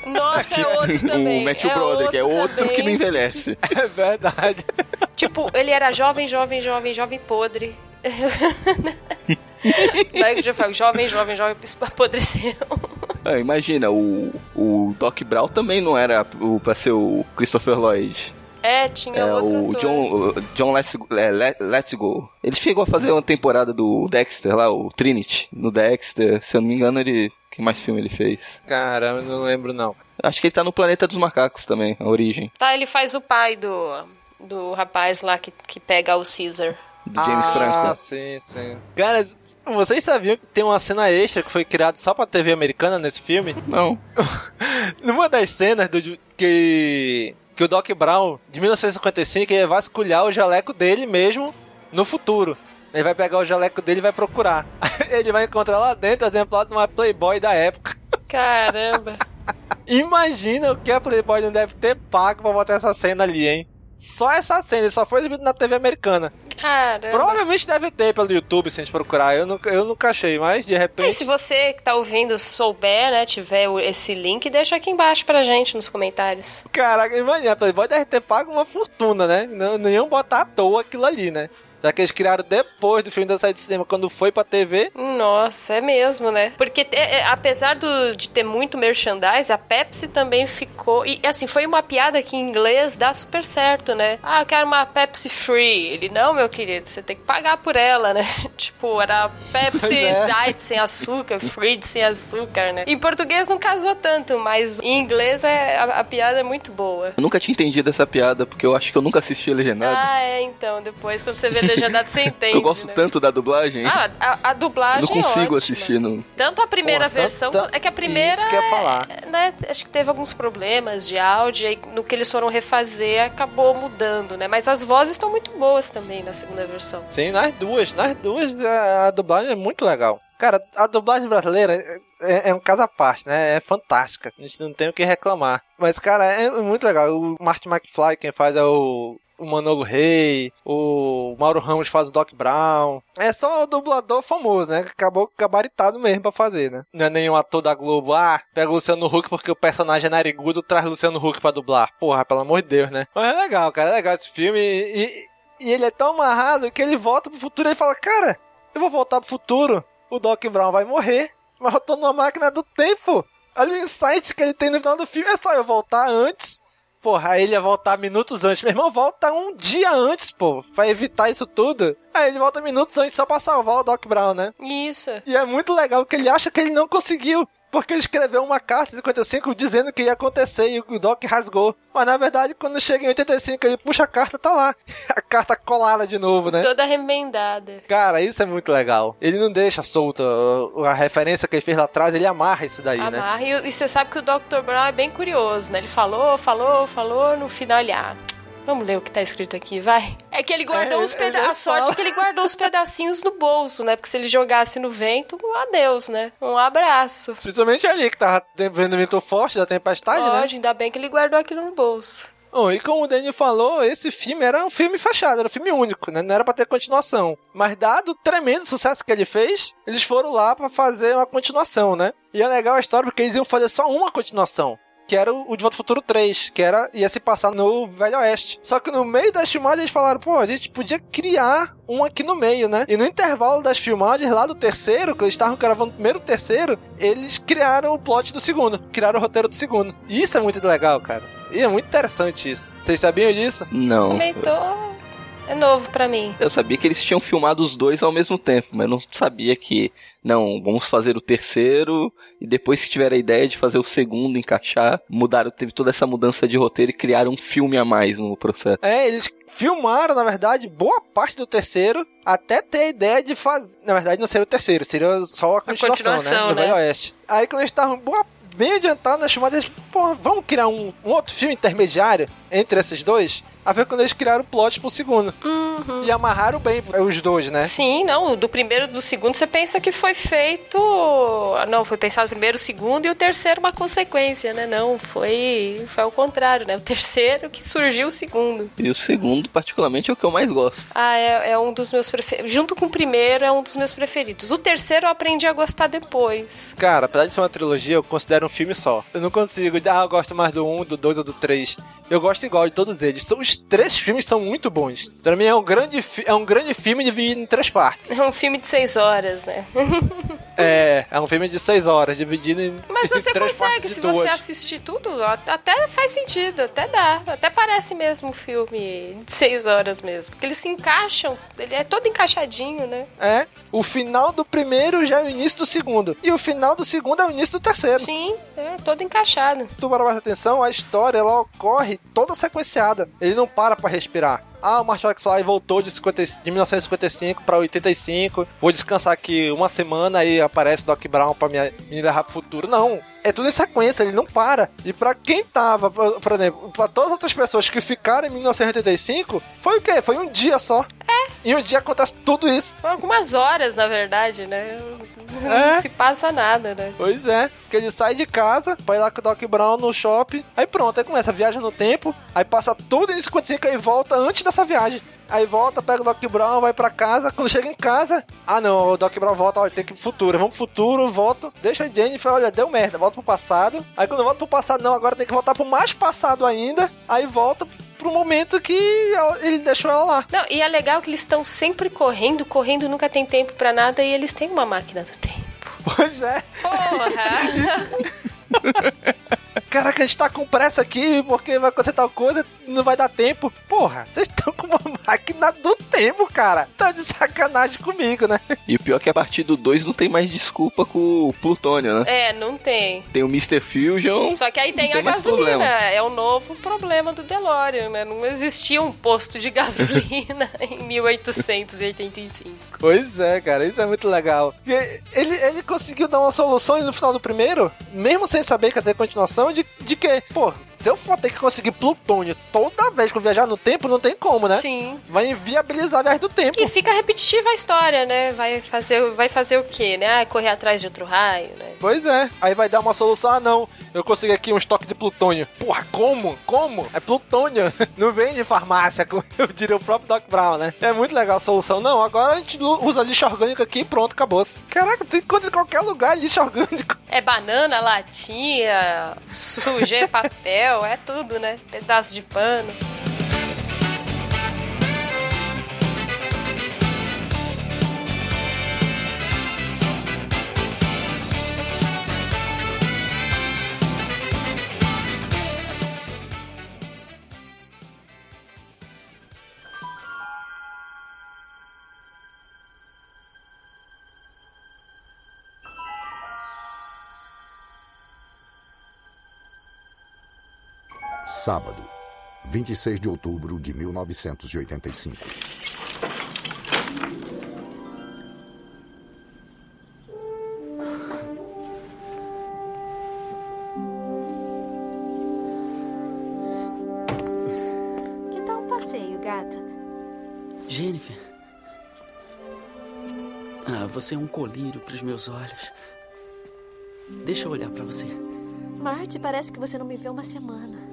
C: Nossa, é outro também.
B: o Matthew
C: é
B: Broderick, é outro
C: também.
B: que não envelhece.
A: É verdade.
C: Tipo, ele era jovem, jovem, jovem, jovem podre. Michael J. Fox, jovem, jovem, jovem, apodreceu.
B: Ah, imagina, o, o Doc Brown também não era o, pra ser o Christopher Lloyd.
C: É, tinha
B: É
C: outro
B: o
C: ator.
B: John, o John Let's, é, Let- Let's Go. Ele chegou a fazer uma temporada do Dexter lá, o Trinity. No Dexter, se eu não me engano, ele. Que mais filme ele fez?
A: Caramba, não lembro não.
B: Acho que ele tá no Planeta dos Macacos também, a origem.
C: Tá, ele faz o pai do, do rapaz lá que, que pega o Caesar.
B: Do James
A: ah,
B: Franco.
A: sim, sim. Cara, vocês sabiam que tem uma cena extra que foi criada só pra TV americana nesse filme?
B: Não.
A: Numa das cenas do, que, que o Doc Brown, de 1955, ele vai vasculhar o jaleco dele mesmo no futuro. Ele vai pegar o jaleco dele e vai procurar. Ele vai encontrar lá dentro o exemplar de uma Playboy da época.
C: Caramba.
A: Imagina o que a Playboy não deve ter pago pra botar essa cena ali, hein? Só essa cena, ele só foi exibido na TV americana.
C: Caramba.
A: Provavelmente deve ter pelo YouTube, se a gente procurar. Eu nunca, eu nunca achei, mas de
C: E
A: repente.
C: se você que tá ouvindo souber, né, tiver esse link, deixa aqui embaixo pra gente nos comentários.
A: Caraca, imagina, a Playboy deve ter pago uma fortuna, né? Não, não iam botar à toa aquilo ali, né? Já que eles criaram depois do filme da saída de cinema, quando foi pra TV.
C: Nossa, é mesmo, né? Porque é, é, apesar do, de ter muito merchandise, a Pepsi também ficou. E assim, foi uma piada que em inglês dá super certo, né? Ah, eu quero uma Pepsi Free. Ele, não, meu querido, você tem que pagar por ela, né? tipo, era Pepsi
A: é.
C: Diet sem açúcar, Free sem açúcar, né? Em português não casou tanto, mas em inglês é, a, a piada é muito boa.
B: Eu nunca tinha entendido essa piada, porque eu acho que eu nunca assisti legendado.
C: Ah, é, então. Depois, quando você vê legendado, você entende.
B: eu gosto
C: né?
B: tanto da dublagem.
C: Ah, a, a dublagem
B: não consigo
C: é ótima.
B: assistir. Não...
C: Tanto a primeira
A: Porra, tanto-
C: versão,
A: tanto-
C: é que a primeira,
A: isso que eu ia falar.
C: né, acho que teve alguns problemas de áudio, e aí no que eles foram refazer acabou mudando, né? Mas as vozes estão muito boas também na segunda versão.
A: Sim, nas duas. Nas duas a, a dublagem é muito legal. Cara, a dublagem brasileira é, é- é um caso à parte, né? É fantástica. A gente não tem o que reclamar. Mas, cara, é muito legal. O Martin McFly, quem faz é o. O Manolo Rey, o Mauro Ramos faz o Doc Brown. É só o dublador famoso, né? Acabou gabaritado mesmo pra fazer, né? Não é nenhum ator da Globo. Ah, pega o Luciano Huck porque o personagem é narigudo, traz o Luciano Huck pra dublar. Porra, pelo amor de Deus, né? Mas é legal, cara. É legal esse filme. E, e- ele é tão amarrado que ele volta pro futuro e fala: Cara, eu vou voltar pro futuro. O Doc Brown vai morrer. Mas eu tô numa máquina do tempo. Olha o insight que ele tem no final do filme. É só eu voltar antes. Porra, aí ele ia voltar minutos antes. Meu irmão, volta um dia antes, pô. Pra evitar isso tudo. Aí ele volta minutos antes só pra salvar o Doc Brown, né?
C: Isso.
A: E é muito legal que ele acha que ele não conseguiu. Porque ele escreveu uma carta em 55 dizendo que ia acontecer e o Doc rasgou. Mas na verdade, quando chega em 85, ele puxa a carta, tá lá. A carta colada de novo, né?
C: Toda remendada.
A: Cara, isso é muito legal. Ele não deixa solta a referência que ele fez lá atrás, ele amarra isso daí, né?
C: Amarra. E, e você sabe que o Dr. Brown é bem curioso, né? Ele falou, falou, falou, no final ele, ah, vamos ler o que tá escrito aqui, vai. É que ele guardou
A: É,
C: os
A: ele
C: pedaços. A sorte é que ele guardou os pedacinhos no bolso, né? Porque se ele jogasse no vento, adeus, né? Um abraço.
A: Principalmente ali que tava vendo o vento forte da tempestade, né?
C: Pode, ainda bem que ele guardou aquilo no bolso.
A: Bom, e como o Daniel falou, esse filme era um filme fechado, era um filme único, né? Não era pra ter continuação. Mas dado o tremendo sucesso que ele fez, eles foram lá pra fazer uma continuação, né? E é legal a história porque eles iam fazer só uma continuação. Que era o De Volta ao Futuro 3, que era, ia se passar no Velho Oeste. Só que no meio das filmagens eles falaram, pô, a gente podia criar um aqui no meio, né? E no intervalo das filmagens, lá do terceiro, que eles estavam gravando o primeiro e o terceiro, eles criaram o plot do segundo, criaram o roteiro do segundo. E isso é muito legal, cara. E é muito interessante isso. Vocês sabiam disso?
B: Não.
C: Comentou. É novo pra mim.
B: Eu sabia que eles tinham filmado os dois ao mesmo tempo, mas não sabia que, não, vamos fazer o terceiro e depois que tiver a ideia de fazer o segundo encaixar, mudaram, teve toda essa mudança de roteiro e criaram um filme a mais no processo.
A: É, eles filmaram, na verdade, boa parte do terceiro, até ter a ideia de fazer. Na verdade, não seria o terceiro, seria só a continuação,
C: continuação,
A: né?
C: Né?
A: Velho Oeste. Aí quando eles estavam boa, bem adiantados nas chamadas, pô, vamos criar um, um outro filme intermediário entre esses dois? A ver quando eles criaram o plot pro segundo.
C: Uhum.
A: E amarraram bem os dois, né?
C: Sim, não, do primeiro e do segundo você pensa que foi feito. Não, foi pensado o primeiro, o segundo e o terceiro uma consequência, né? Não, foi, foi ao contrário, né? O terceiro que surgiu o segundo.
B: E o segundo, particularmente, é o que eu mais gosto.
C: Ah, é, é um dos meus preferidos. Junto com o primeiro, é um dos meus preferidos. O terceiro eu aprendi a gostar depois.
A: Cara, apesar de ser uma trilogia, eu considero um filme só. Eu não consigo, ah, eu gosto mais do 1, do 2 ou do 3. Eu gosto igual de todos eles. São, os três filmes são muito bons. Pra mim é um grande, é um grande filme dividido em três partes.
C: É um filme de seis horas, né?
A: é, é um filme de seis horas, dividido em
C: Mas você
A: três
C: consegue, se
A: duas.
C: você assistir tudo, até faz sentido, até dá. Até parece mesmo um filme de seis horas mesmo. Porque eles se encaixam, ele é todo encaixadinho, né?
A: É, o final do primeiro já é o início do segundo. E o final do segundo é o início do terceiro.
C: Sim, é todo encaixado.
A: Se tu parar mais atenção, a história ela ocorre toda sequenciada. Ele não para pra respirar. Ah, o Marshall McFly voltou de, 50, de 1955 pra 85. Vou descansar aqui uma semana aí aparece Doc Brown pra me, me levar pro futuro. Não. É tudo em sequência, ele não para. E pra quem tava, por exemplo, pra todas as outras pessoas que ficaram em 1985, foi o quê? Foi um dia só. É. Em um dia acontece tudo isso.
C: Foram algumas horas, na verdade, né? Não
A: É.
C: se passa nada, né?
A: Pois é, que ele sai de casa, vai lá com o Doc Brown no shopping, aí pronto, aí começa a viagem no tempo, aí passa tudo em 55 e volta antes dessa viagem. Aí volta, pega o Doc Brown, vai pra casa, quando chega em casa, ah não, o Doc Brown volta, olha, tem que ir pro futuro, vamos pro futuro, volta, deixa a Jennifer, olha, deu merda, volta pro passado. Aí quando volta pro passado, não, agora tem que voltar pro mais passado ainda, aí volta pro momento que ele deixou ela lá.
C: Não, e é legal que eles estão sempre correndo, correndo, nunca tem tempo pra nada e eles têm uma máquina do tempo.
A: Pois é.
C: Porra!
A: Caraca, a gente tá com pressa aqui porque vai acontecer tal coisa, não vai dar tempo. Porra, vocês estão com uma máquina do tempo, cara. Tão de sacanagem comigo, né?
B: E o pior é que a partir do 2 não tem mais desculpa com o Plutônio, né?
C: é, não tem.
B: Tem o Mr. Fusion.
C: Só que aí tem,
B: tem
C: a gasolina.
B: problema.
C: É o novo problema do DeLorean, né? Não existia um posto de gasolina em 1885.
A: Pois é, cara, isso é muito legal. Ele, ele conseguiu dar uma solução no final do primeiro, mesmo sem saber que ia ter continuação, de, de que, pô, se eu for ter que conseguir plutônio toda vez que eu viajar no tempo, não tem como, né?
C: Sim.
A: Vai inviabilizar a viagem do tempo.
C: E fica repetitiva a história, né? Vai fazer, vai fazer o quê, né? Ah, correr atrás de outro raio, né?
A: Pois é, aí vai dar uma solução, ah não, eu consegui aqui um estoque de plutônio. Porra, como? Como? É plutônio, não vem de farmácia, como eu diria o próprio Doc Brown, né? É muito legal a solução. Não, agora a gente usa lixo orgânico aqui e pronto, acabou. Caraca, tem encontra em qualquer lugar lixo orgânico.
C: É banana, latinha, sujê, papel, é tudo, né? Pedaço de pano.
F: Sábado, 26 de outubro de 1985.
G: Que tal um passeio, gata?
E: Jennifer. Ah, você é um colírio pros meus olhos. Deixa eu olhar pra você.
G: Marty, parece que você não me vê uma semana.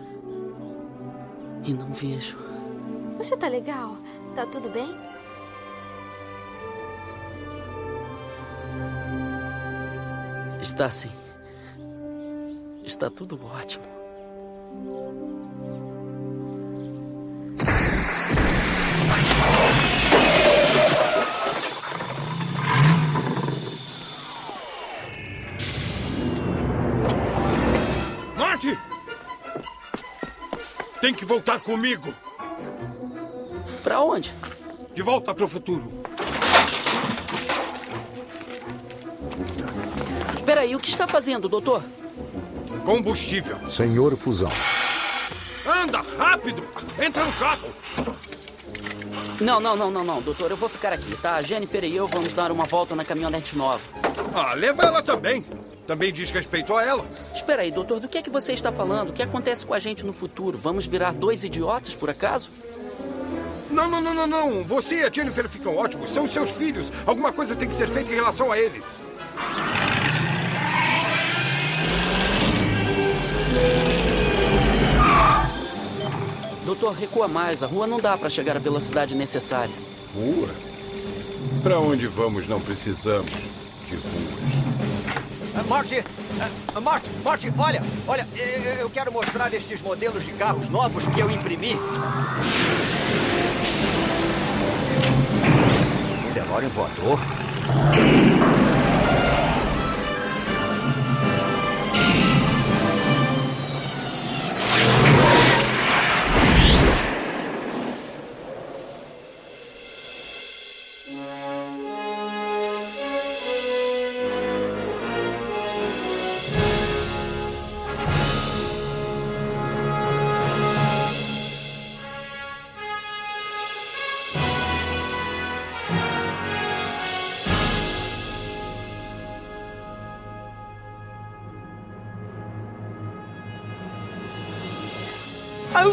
E: E não vejo.
G: Você tá legal? Tá tudo bem?
E: Está sim. Está tudo ótimo.
D: Tem que voltar comigo.
E: Pra onde?
D: De volta para o futuro.
E: Peraí, o que está fazendo, doutor?
D: Combustível.
F: Senhor Fusão.
D: Anda, rápido! Entra no carro!
E: Não, não, não, não, não, doutor. Eu vou ficar aqui, tá? A Jennifer e eu vamos dar uma volta na caminhonete nova.
D: Ah, leva ela também. Também diz respeito a ela.
E: Espera aí, doutor, do que é que você está falando? O que acontece com a gente no futuro? Vamos virar dois idiotas, por acaso?
D: Não, não, não, não, não. Você e a Jennifer ficam ótimos. São seus filhos. Alguma coisa tem que ser feita em relação a eles.
E: Doutor, recua mais. A rua não dá para chegar à velocidade necessária.
D: Rua? Para onde vamos não precisamos de ruas.
H: Marty, ah, Marty, Marty, olha, olha, eu, eu quero mostrar estes modelos de carros novos que eu imprimi. Um DeLorean voador.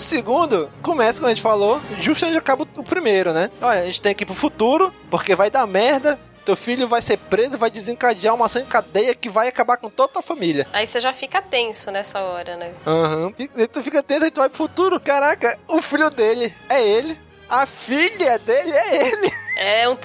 A: Segundo começa, como a gente falou, justo onde acaba o primeiro, né? Olha, a gente tem que ir pro futuro, porque vai dar merda. Teu filho vai ser preso, vai desencadear uma ação cadeia que vai acabar com toda a tua família.
C: Aí você já fica tenso nessa hora, né?
A: Aham. E tu fica tenso, aí tu vai pro futuro. Caraca, o filho dele é ele. A filha dele é ele.
C: É um.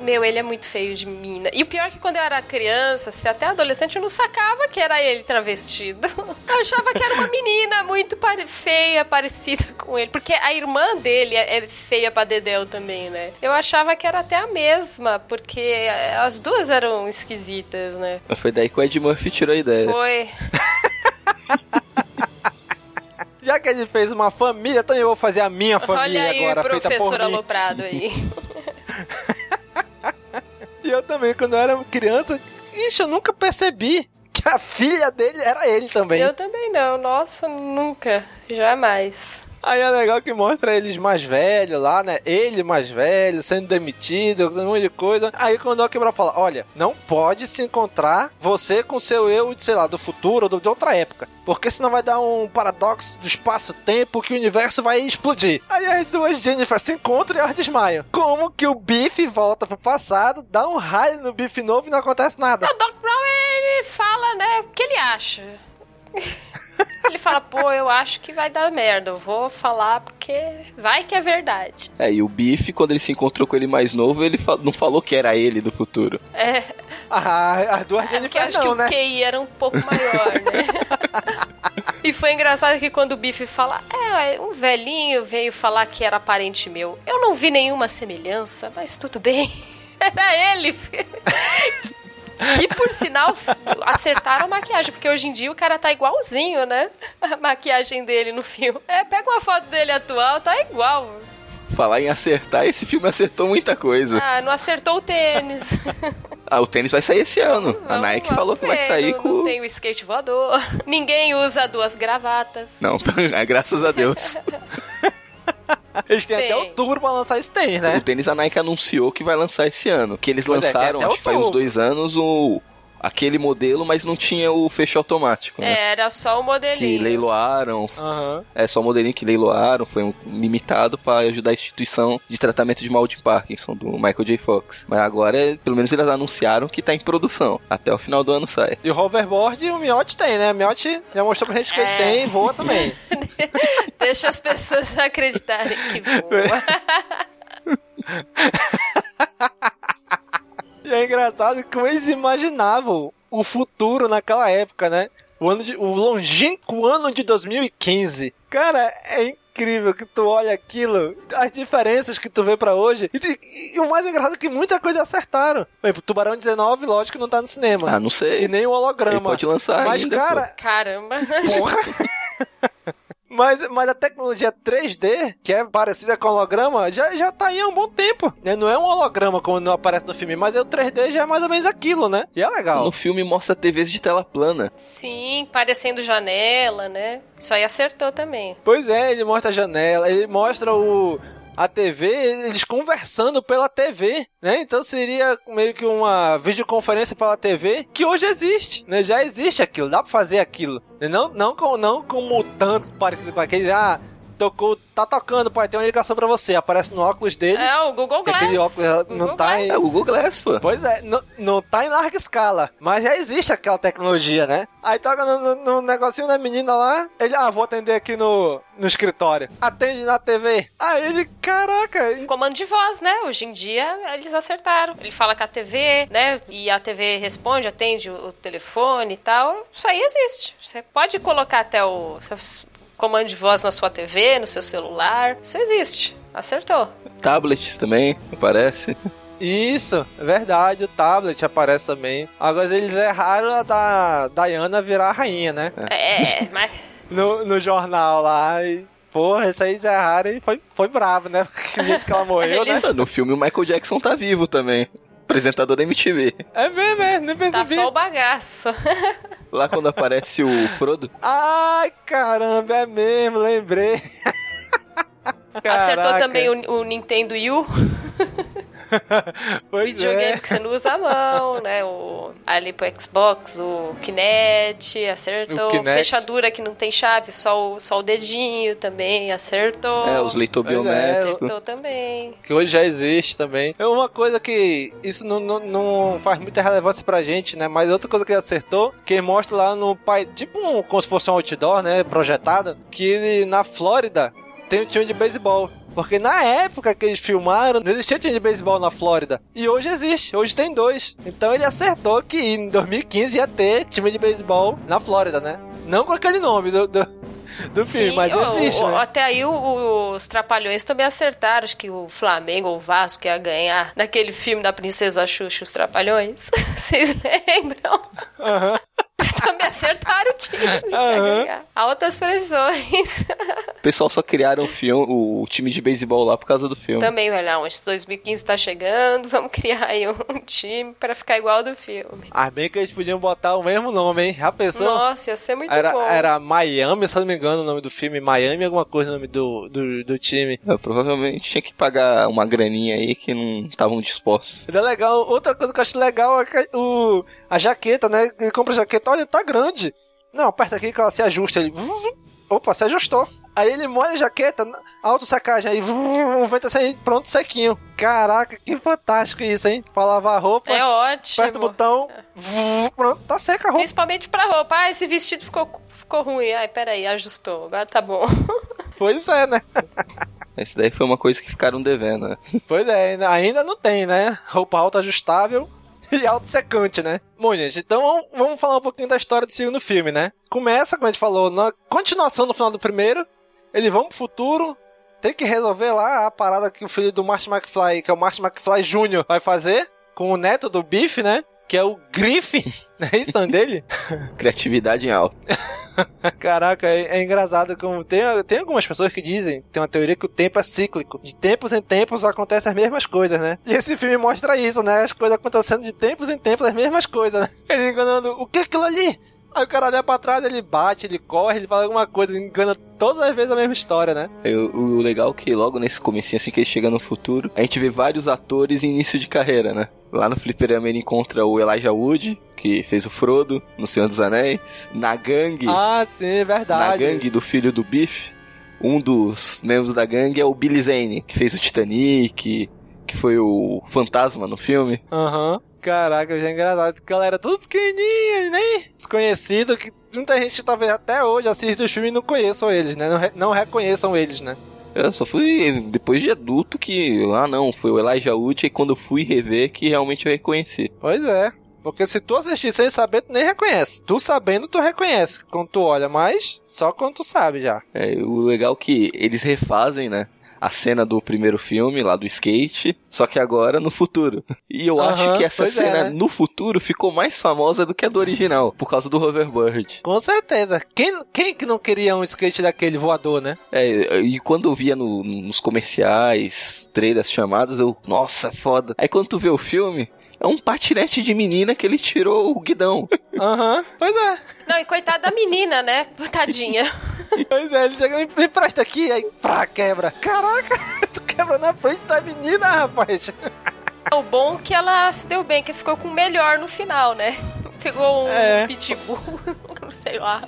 C: Meu, ele é muito feio de mina. E o pior é que quando eu era criança, se até adolescente, eu não sacava que era ele travestido. Eu achava que era uma menina muito pare- feia, parecida com ele. Porque a irmã dele é é feia pra Dedéu também, né? Eu achava que era até a mesma, porque as duas eram esquisitas, né?
B: Mas foi daí que o Ed Murphy tirou a ideia.
C: Foi.
A: Já que ele fez uma família, também eu vou fazer a minha família
C: Olha aí
A: agora, feita por
C: professor
A: mim.
C: aloprado aí.
A: E eu também, quando eu era criança, ixi, eu nunca percebi que a filha dele era ele também.
C: Eu também não. Nossa, nunca. Jamais.
A: Aí é legal que mostra eles mais velhos lá, né? Ele mais velho, sendo demitido, um monte de coisa. Aí quando o Quebral fala, olha, não pode se encontrar você com seu eu, sei lá, do futuro ou de outra época. Porque senão vai dar um paradoxo do espaço-tempo que o universo vai explodir. Aí as duas Jennifer se encontram e elas desmaiam. Como que o Biff volta pro passado, dá um raio no Biff novo e não acontece nada?
C: O Doc Brown, ele fala, né, o que ele acha. Ele fala, pô, eu acho que vai dar merda. Eu vou falar porque vai que é verdade.
B: É, e o Biff, quando ele se encontrou com ele mais novo, ele fa- não falou que era ele do futuro.
C: É,
A: Ah, as duas
C: é porque
A: Jennifer
C: eu acho que
A: não,
C: o
A: né?
C: QI era um pouco maior, né? e foi engraçado que quando o Biff fala, é, um velhinho veio falar que era parente meu. Eu não vi nenhuma semelhança, mas tudo bem. Era ele. Que, por sinal, acertaram a maquiagem, porque hoje em dia o cara tá igualzinho, né? A maquiagem dele no filme. É, pega uma foto dele atual, tá igual.
B: Falar em acertar, esse filme acertou muita coisa.
C: Ah, não acertou o tênis.
B: Ah, o tênis vai sair esse ano. a
C: Vamos-
B: Nike
C: vamos
B: falou que vai
C: ver,
B: sair
C: não,
B: com.
C: Não tem o skate voador. Ninguém usa duas gravatas.
B: Não, é graças a Deus.
A: Eles têm
C: Tem.
A: até outubro pra lançar esse tênis, né?
B: O tênis a Nike anunciou que vai lançar esse ano. Que eles
A: Pois é,
B: lançaram,
A: até
B: acho que faz uns dois anos, o aquele modelo, mas não tinha o fecho automático, né?
C: É, era só o
B: Que
C: modelinho.
B: leiloaram.
A: Aham.
B: É só o modelinho que leiloaram, foi um limitado para ajudar a instituição de tratamento de mal de Parkinson do Michael J. Fox. Mas agora, pelo menos eles anunciaram que tá em produção. Até o final do ano sai.
A: E o hoverboard o Miotti tem, né? O Miotti já mostrou pra gente que ele
C: É.
A: tem e voa também.
C: Deixa as pessoas acreditarem que voa.
A: E é engraçado como eles imaginavam o futuro naquela época, né? O, ano de, o longínquo ano de 2015. Cara, é incrível que tu olha aquilo, as diferenças que tu vê pra hoje. E, e- e o mais engraçado é que muita coisa acertaram. Por exemplo, Tubarão 19, lógico que não tá no cinema.
B: Ah, não sei.
A: E nem o holograma.
B: Ele pode lançar
A: Mas,
B: ainda,
A: cara,
C: Caramba.
A: Porra! Mas, mas a tecnologia 3D, que é parecida com holograma, já, já tá aí há um bom tempo. né? Não é um holograma como não aparece no filme, mas é o 3D já é mais ou menos aquilo, né? E é legal.
B: No filme mostra TVs de tela plana.
C: Sim, parecendo janela, né? Isso aí acertou também.
A: Pois é, ele mostra a janela, ele mostra o a TV, eles conversando pela TV, né? Então seria meio que uma videoconferência pela TV que hoje existe, né? Já existe aquilo, dá pra fazer aquilo. Não, não, não como tanto parecido com aquele, ah, tocou, tá tocando, pode ter uma ligação pra você, aparece no óculos dele.
C: É, o Google Glass.
A: aquele óculos não
C: Google
A: tá
C: Glass.
A: em...
B: É o Google Glass, pô.
A: Pois é, não, não tá em larga escala, mas já existe aquela tecnologia, né? Aí toca no, no- no negocinho da menina lá, ele, ah, vou atender aqui no, no escritório. Atende na TV. Aí ele, caraca,
C: Comando de voz, né? Hoje em dia eles acertaram. Ele fala com a TV, né? E a TV responde, atende o, o telefone e tal. Isso aí existe. Você pode colocar até o comando de voz na sua TV, no seu celular. Isso existe. Acertou.
B: Tablets também, aparece.
A: Isso, é verdade, o tablet aparece também. Agora eles erraram a da Diana virar a rainha, né?
C: É, mas.
A: No, no jornal lá. E, porra, isso aí eles erraram e foi, foi bravo, né? Porque o jeito que ela morreu, né?
B: No filme o Michael Jackson tá vivo também. Apresentador da MTV.
A: É mesmo, é, nem
C: Tá
A: percebi.
C: só o bagaço.
B: Lá quando aparece o Frodo.
A: Ai, caramba, é mesmo, lembrei.
C: Acertou
A: Caraca.
C: também o, o Nintendo U.
A: Pois
C: videogame
A: é.
C: que você não usa a mão, né? O, ali pro Xbox, o Kinect, acertou.
A: O Kinect.
C: Fechadura que não tem chave, só o, só o dedinho também, acertou.
B: É, os leitor
A: Pois é.
C: Acertou também.
A: Que hoje já existe também. É uma coisa que isso não, não, não faz muita relevância pra gente, né? Mas outra coisa que ele acertou, que mostra lá no pai, tipo um, como se fosse um outdoor, né? Projetado, que ele, na Flórida tem um time de beisebol. Porque na época que eles filmaram, não existia time de beisebol na Flórida. E hoje existe, hoje tem dois. Então ele acertou que em 2015 ia ter time de beisebol na Flórida, né? Não com aquele nome do, do, do filme,
C: Sim,
A: mas
C: o-
A: existe,
C: o-
A: né?
C: até aí o- os Trapalhões também acertaram. Acho que o Flamengo ou o Vasco ia ganhar naquele filme da Princesa Xuxa, os Trapalhões. Vocês lembram?
A: Aham.
C: também acertaram o time. ganhar. Altas previsões.
B: O pessoal só criaram o, filme, o time de beisebol lá por causa do filme.
C: Também, olha, onde 2015 tá chegando, vamos criar aí um time pra ficar igual ao do filme.
A: Ah, bem que eles podiam botar o mesmo nome, hein? Já pensou?
C: Nossa, ia ser muito
A: era,
C: bom.
A: era Miami, se eu não me engano, o nome do filme. Miami, alguma coisa, o nome do, do, do time.
B: É, provavelmente tinha que pagar uma graninha aí que não estavam dispostos.
A: Era legal. Outra coisa que eu acho legal é que o, a jaqueta, né? Ele compra a jaqueta, olha, tá grande. Não, aperta aqui que ela se ajusta. Ele. Opa, se ajustou. Aí ele molha a jaqueta, auto sacagem, aí o vento assim, pronto, sequinho. Caraca, que fantástico isso, hein? Pra lavar a roupa,
C: É ótimo.
A: aperta o botão, pronto, tá seca a roupa.
C: Principalmente pra roupa. Ah, esse vestido ficou, ficou ruim. Ai, peraí, ajustou. Agora tá bom.
A: Pois é, né?
B: Esse daí foi uma coisa que ficaram devendo, né?
A: Pois é, ainda- ainda não tem, né? Roupa alta ajustável e auto-secante, né? Bom, gente, então vamos, falar um pouquinho da história do segundo filme, né? Começa, como a gente falou, na continuação do final do primeiro. Eles vão pro futuro, tem que resolver lá a parada que o filho do Martin McFly, que é o Martin McFly Jr., vai fazer com o neto do Biff, né? Que é o Griffin, não é isso nome dele?
B: Criatividade em alta.
A: Caraca, é, é engraçado como tem, tem algumas pessoas que dizem, tem uma teoria que o tempo é cíclico. De tempos em tempos acontecem as mesmas coisas, né? E esse filme mostra isso, né? As coisas acontecendo de tempos em tempos, as mesmas coisas, né? Ele enganando, o que é aquilo ali? Aí o cara olha pra trás, ele bate, ele corre, ele fala alguma coisa, ele engana todas as vezes a mesma história, né?
B: É, O, o legal é que logo nesse comecinho, assim que ele chega no futuro, a gente vê vários atores em início de carreira, né? Lá no Fliperama ele encontra o Elijah Wood, que fez o Frodo no Senhor dos Anéis. Na gangue,
A: Ah, sim, é
B: na
A: verdade.
B: gangue do filho do Biff, um dos membros da gangue é o Billy Zane, que fez o Titanic, que foi o fantasma no filme.
A: Aham. Caraca, já é engraçado. Galera, tudo pequenininha, nem desconhecido, que muita gente talvez até hoje assiste os filmes e não conheçam eles, né? Não, re- não reconheçam eles, né?
B: Eu só fui depois de adulto que, ah não, foi o Elijah Wood, e quando fui rever que realmente eu reconheci.
A: Pois é. Porque se tu assistir sem saber, tu nem reconhece. Tu sabendo, tu reconhece quando tu olha, mas só quando tu sabe já.
B: É, o legal é que eles refazem, né? A cena do primeiro filme, lá do skate, só que agora no futuro. E eu
A: Aham,
B: acho que essa
A: é,
B: cena
A: né?
B: no futuro ficou mais famosa do que a do original, por causa do Hoverbird.
A: Com certeza. Quem, quem que não queria um skate daquele voador, né?
B: É, e quando eu via no- nos comerciais, trailers, chamadas, eu, nossa, foda. Aí quando tu vê o filme, é um patinete de menina que ele tirou o guidão.
A: Aham, pois é.
C: Não, e coitada da menina, né? Tadinha.
A: Pois é, ele chega, me, me presta aqui, aí pá, quebra. Caraca, tu quebra na frente da menina, rapaz.
C: O bom é que ela se deu bem, que ficou com o melhor no final, né? Pegou um
A: É.
C: pitbull, sei lá.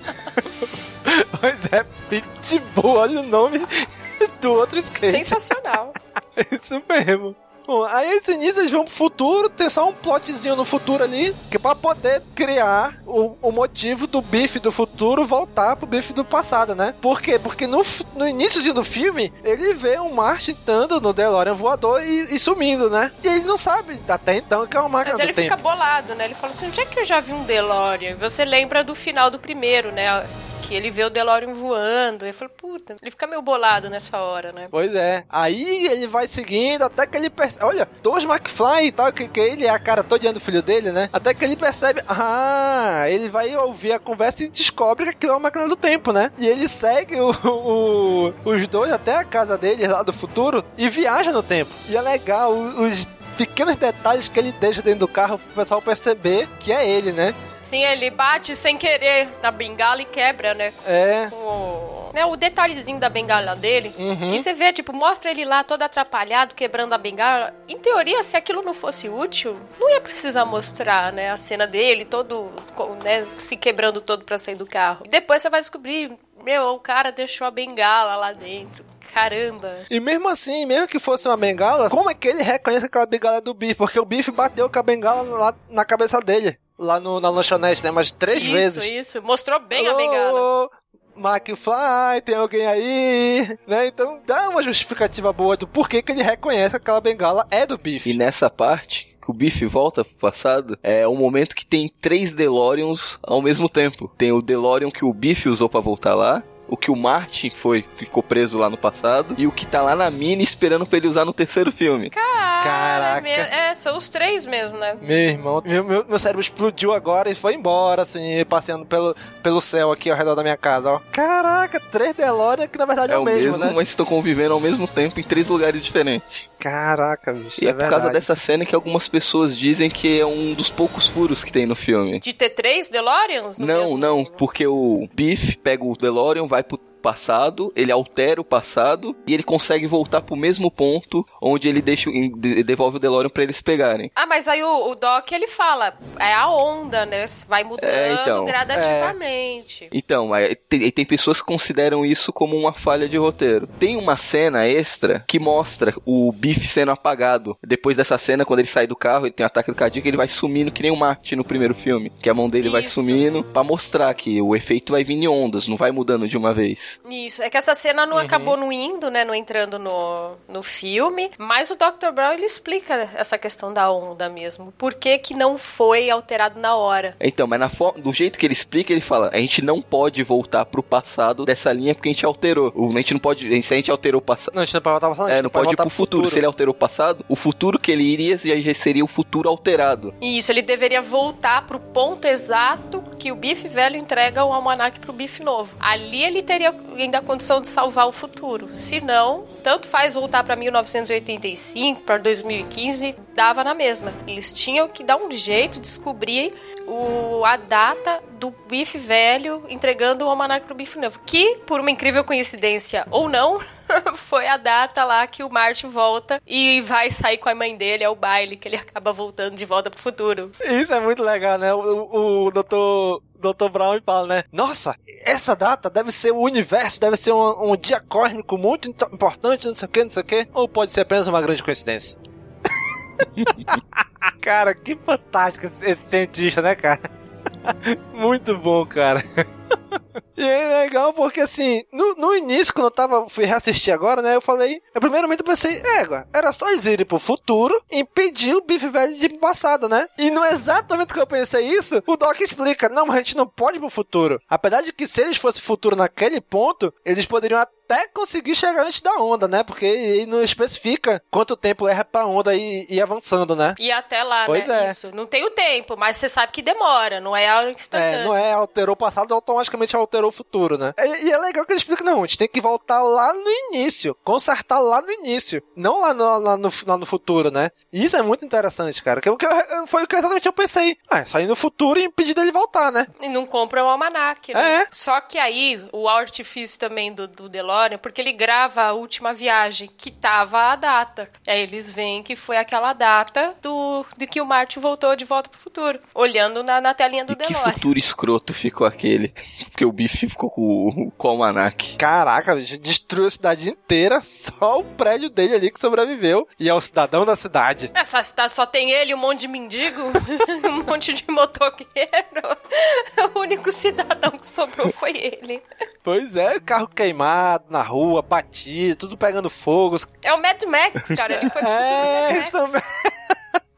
A: Pois é, Pitbull, olha o nome do outro skate.
C: Sensacional.
A: Isso mesmo. Bom, aí esse início eles vão pro futuro, tem só um plotzinho no futuro ali, que é pra poder criar o, o motivo do bife do futuro voltar pro bife do passado, né? Por quê? Porque no, no iníciozinho do filme, ele vê um Martin estando no DeLorean voador e, e sumindo, né? E ele não sabe até então que é uma máquina
C: Mas ele
A: tempo.
C: fica bolado, né? Ele fala assim: onde é que eu já vi um DeLorean? Você lembra do final do primeiro, né? Que ele vê o DeLorean voando. Ele fala, puta, ele fica meio bolado nessa hora, né?
A: Pois é. Aí ele vai seguindo até que ele percebe. Olha, dois McFly e tal, que, que ele é a cara toda do filho dele, né? Até que ele percebe. Ah, ele vai ouvir a conversa e descobre que aquilo é uma máquina do tempo, né? E ele segue o- o- os dois até a casa dele lá do futuro e viaja no tempo. E é legal os pequenos detalhes que ele deixa dentro do carro pro pessoal perceber que é ele, né?
C: Sim, ele bate sem querer na bengala e quebra, né?
A: É.
C: O, né, o detalhezinho da bengala dele.
A: Uhum.
C: E você vê, tipo, mostra ele lá todo atrapalhado, quebrando a bengala. Em teoria, se aquilo não fosse útil, não ia precisar mostrar, né? A cena dele todo, né, se quebrando todo pra sair do carro. Depois você vai descobrir, meu, o cara deixou a bengala lá dentro. Caramba.
A: E mesmo assim, mesmo que fosse uma bengala, como é que ele reconhece aquela bengala do Biff? Porque o Biff bateu com a bengala lá na cabeça dele. Lá no, na lanchonete, né? Mas três
C: isso,
A: vezes.
C: isso. Mostrou bem a
A: Alô,
C: bengala.
A: McFly, tem alguém aí? Né? Então dá uma justificativa boa do porquê que ele reconhece que aquela bengala é do Biff.
B: E nessa parte, que o Biff volta pro passado, é o momento que tem três DeLoreans ao mesmo tempo. Tem o DeLorean que o Biff usou pra voltar lá, o que o Martin foi, ficou preso lá no passado, e o que tá lá na mina esperando pra ele usar no terceiro filme.
C: Caraca. É, são os três mesmo, né?
A: Meu irmão, meu, meu, meu cérebro explodiu agora e foi embora, assim, passeando pelo, pelo céu aqui ao redor da minha casa, ó. Caraca, três DeLorean que na verdade é,
B: É o mesmo,
A: né?
B: mas estão convivendo ao mesmo tempo em três lugares diferentes.
A: Caraca, bicho.
B: E é, por causa
A: verdade.
B: dessa cena que algumas pessoas dizem que é um dos poucos furos que tem no filme.
C: De ter três DeLoreans? no
B: Não,
C: mesmo-
B: não, porque o Biff pega o DeLorean, vai pro passado, ele altera o passado e ele consegue voltar pro mesmo ponto onde ele deixa, devolve o DeLorean pra eles pegarem.
C: Ah, mas aí o, o Doc, ele fala, é a onda, né? Vai mudando
B: É, então.
C: gradativamente.
B: Então, é, tem, tem pessoas que consideram isso como uma falha de roteiro. Tem uma cena extra que mostra o Biff sendo apagado. Depois dessa cena, quando ele sai do carro, ele tem um ataque cardíaco, ele vai sumindo que nem o Marty no primeiro filme. Que a mão dele vai
C: Isso.
B: sumindo pra mostrar que o efeito vai vir em ondas, não vai mudando de uma vez.
C: Isso, é que essa cena não acabou não indo, né? Não entrando no, no filme. Mas o Dr. Brown, ele explica essa questão da onda mesmo. Por que que não foi alterado na hora?
B: Então, mas na do jeito que ele explica, ele fala: a gente não pode voltar pro passado dessa linha porque a gente alterou. O- A gente não pode. Se a gente alterou o passado.
A: Não, a gente não pode voltar pro passado,
B: É, não
A: pode
B: pode ir pro
A: pro
B: futuro.
A: futuro.
B: Se ele alterou o passado, o futuro que ele iria já já seria o futuro alterado.
C: Isso, ele deveria voltar pro ponto exato que o Biff velho entrega o almanac pro Biff novo. Ali ele teria ainda a condição de salvar o futuro. Se não, tanto faz voltar pra 1985, pra 2015, dava na mesma. Eles tinham que dar um jeito de descobrir o, a data do Biff velho entregando o almanac pro Biff novo. Que, por uma incrível coincidência ou não, foi a data lá que o Marty volta e vai sair com a mãe dele ao baile, que ele acaba voltando de volta pro futuro.
A: Isso é muito legal, né? O, o, doutor, doutor Brown fala, né? Nossa, essa data deve ser o universo, deve ser um, um dia cósmico muito importante, não sei o que, não sei o que. Ou pode ser apenas uma grande coincidência. cara, que fantástico esse- cientista, né, cara? Muito bom, cara. E é legal porque assim, no, no início, quando eu tava, fui reassistir agora, né? Eu falei, eu primeiramente pensei, égua, era só eles irem pro futuro e impedir o bife velho de ir pro passado, né? E no exato momento que eu pensei isso, o Doc explica, não, a gente não pode ir pro futuro. Apesar de que se eles fossem futuro naquele ponto, eles poderiam até conseguir chegar antes da onda, né? Porque ele não especifica quanto tempo erra pra onda ir, ir avançando, né?
C: E até lá,
A: Pois
C: né?
A: é.
C: Isso. Não tem o tempo, mas você sabe que demora, não é algo instantâneo.
A: É, não é alterou o passado, automaticamente alterou o futuro, né? E, e é legal que ele explica, não, a gente tem que voltar lá no início, consertar lá no início, não lá no, lá no, lá no futuro, né? E isso é muito interessante, cara, que, que eu- foi o que exatamente eu pensei. Ah, é só ir no futuro e impedir dele voltar, né?
C: E não compra o almanac, né?
A: É.
C: Só que aí, o artifício também do, do DeLorean, porque ele grava a última viagem, que tava a data. Aí eles veem que foi aquela data do, de que o Marty voltou de volta pro futuro. Olhando na, na telinha do
B: Que
C: DeLorean.
B: futuro escroto ficou aquele. Porque o bife ficou com, o- com o almanac.
A: Caraca, bicho, destruiu a cidade inteira, só o prédio dele ali que sobreviveu, e é o cidadão da cidade.
C: É, só, cidade só tem ele, um monte de mendigo, um monte de motoqueiro. O único cidadão que sobrou foi ele.
A: Pois é, carro queimado na rua, batido, tudo pegando fogo,
C: É o Mad Max, cara. Ele foi
A: É,
C: Mad Max.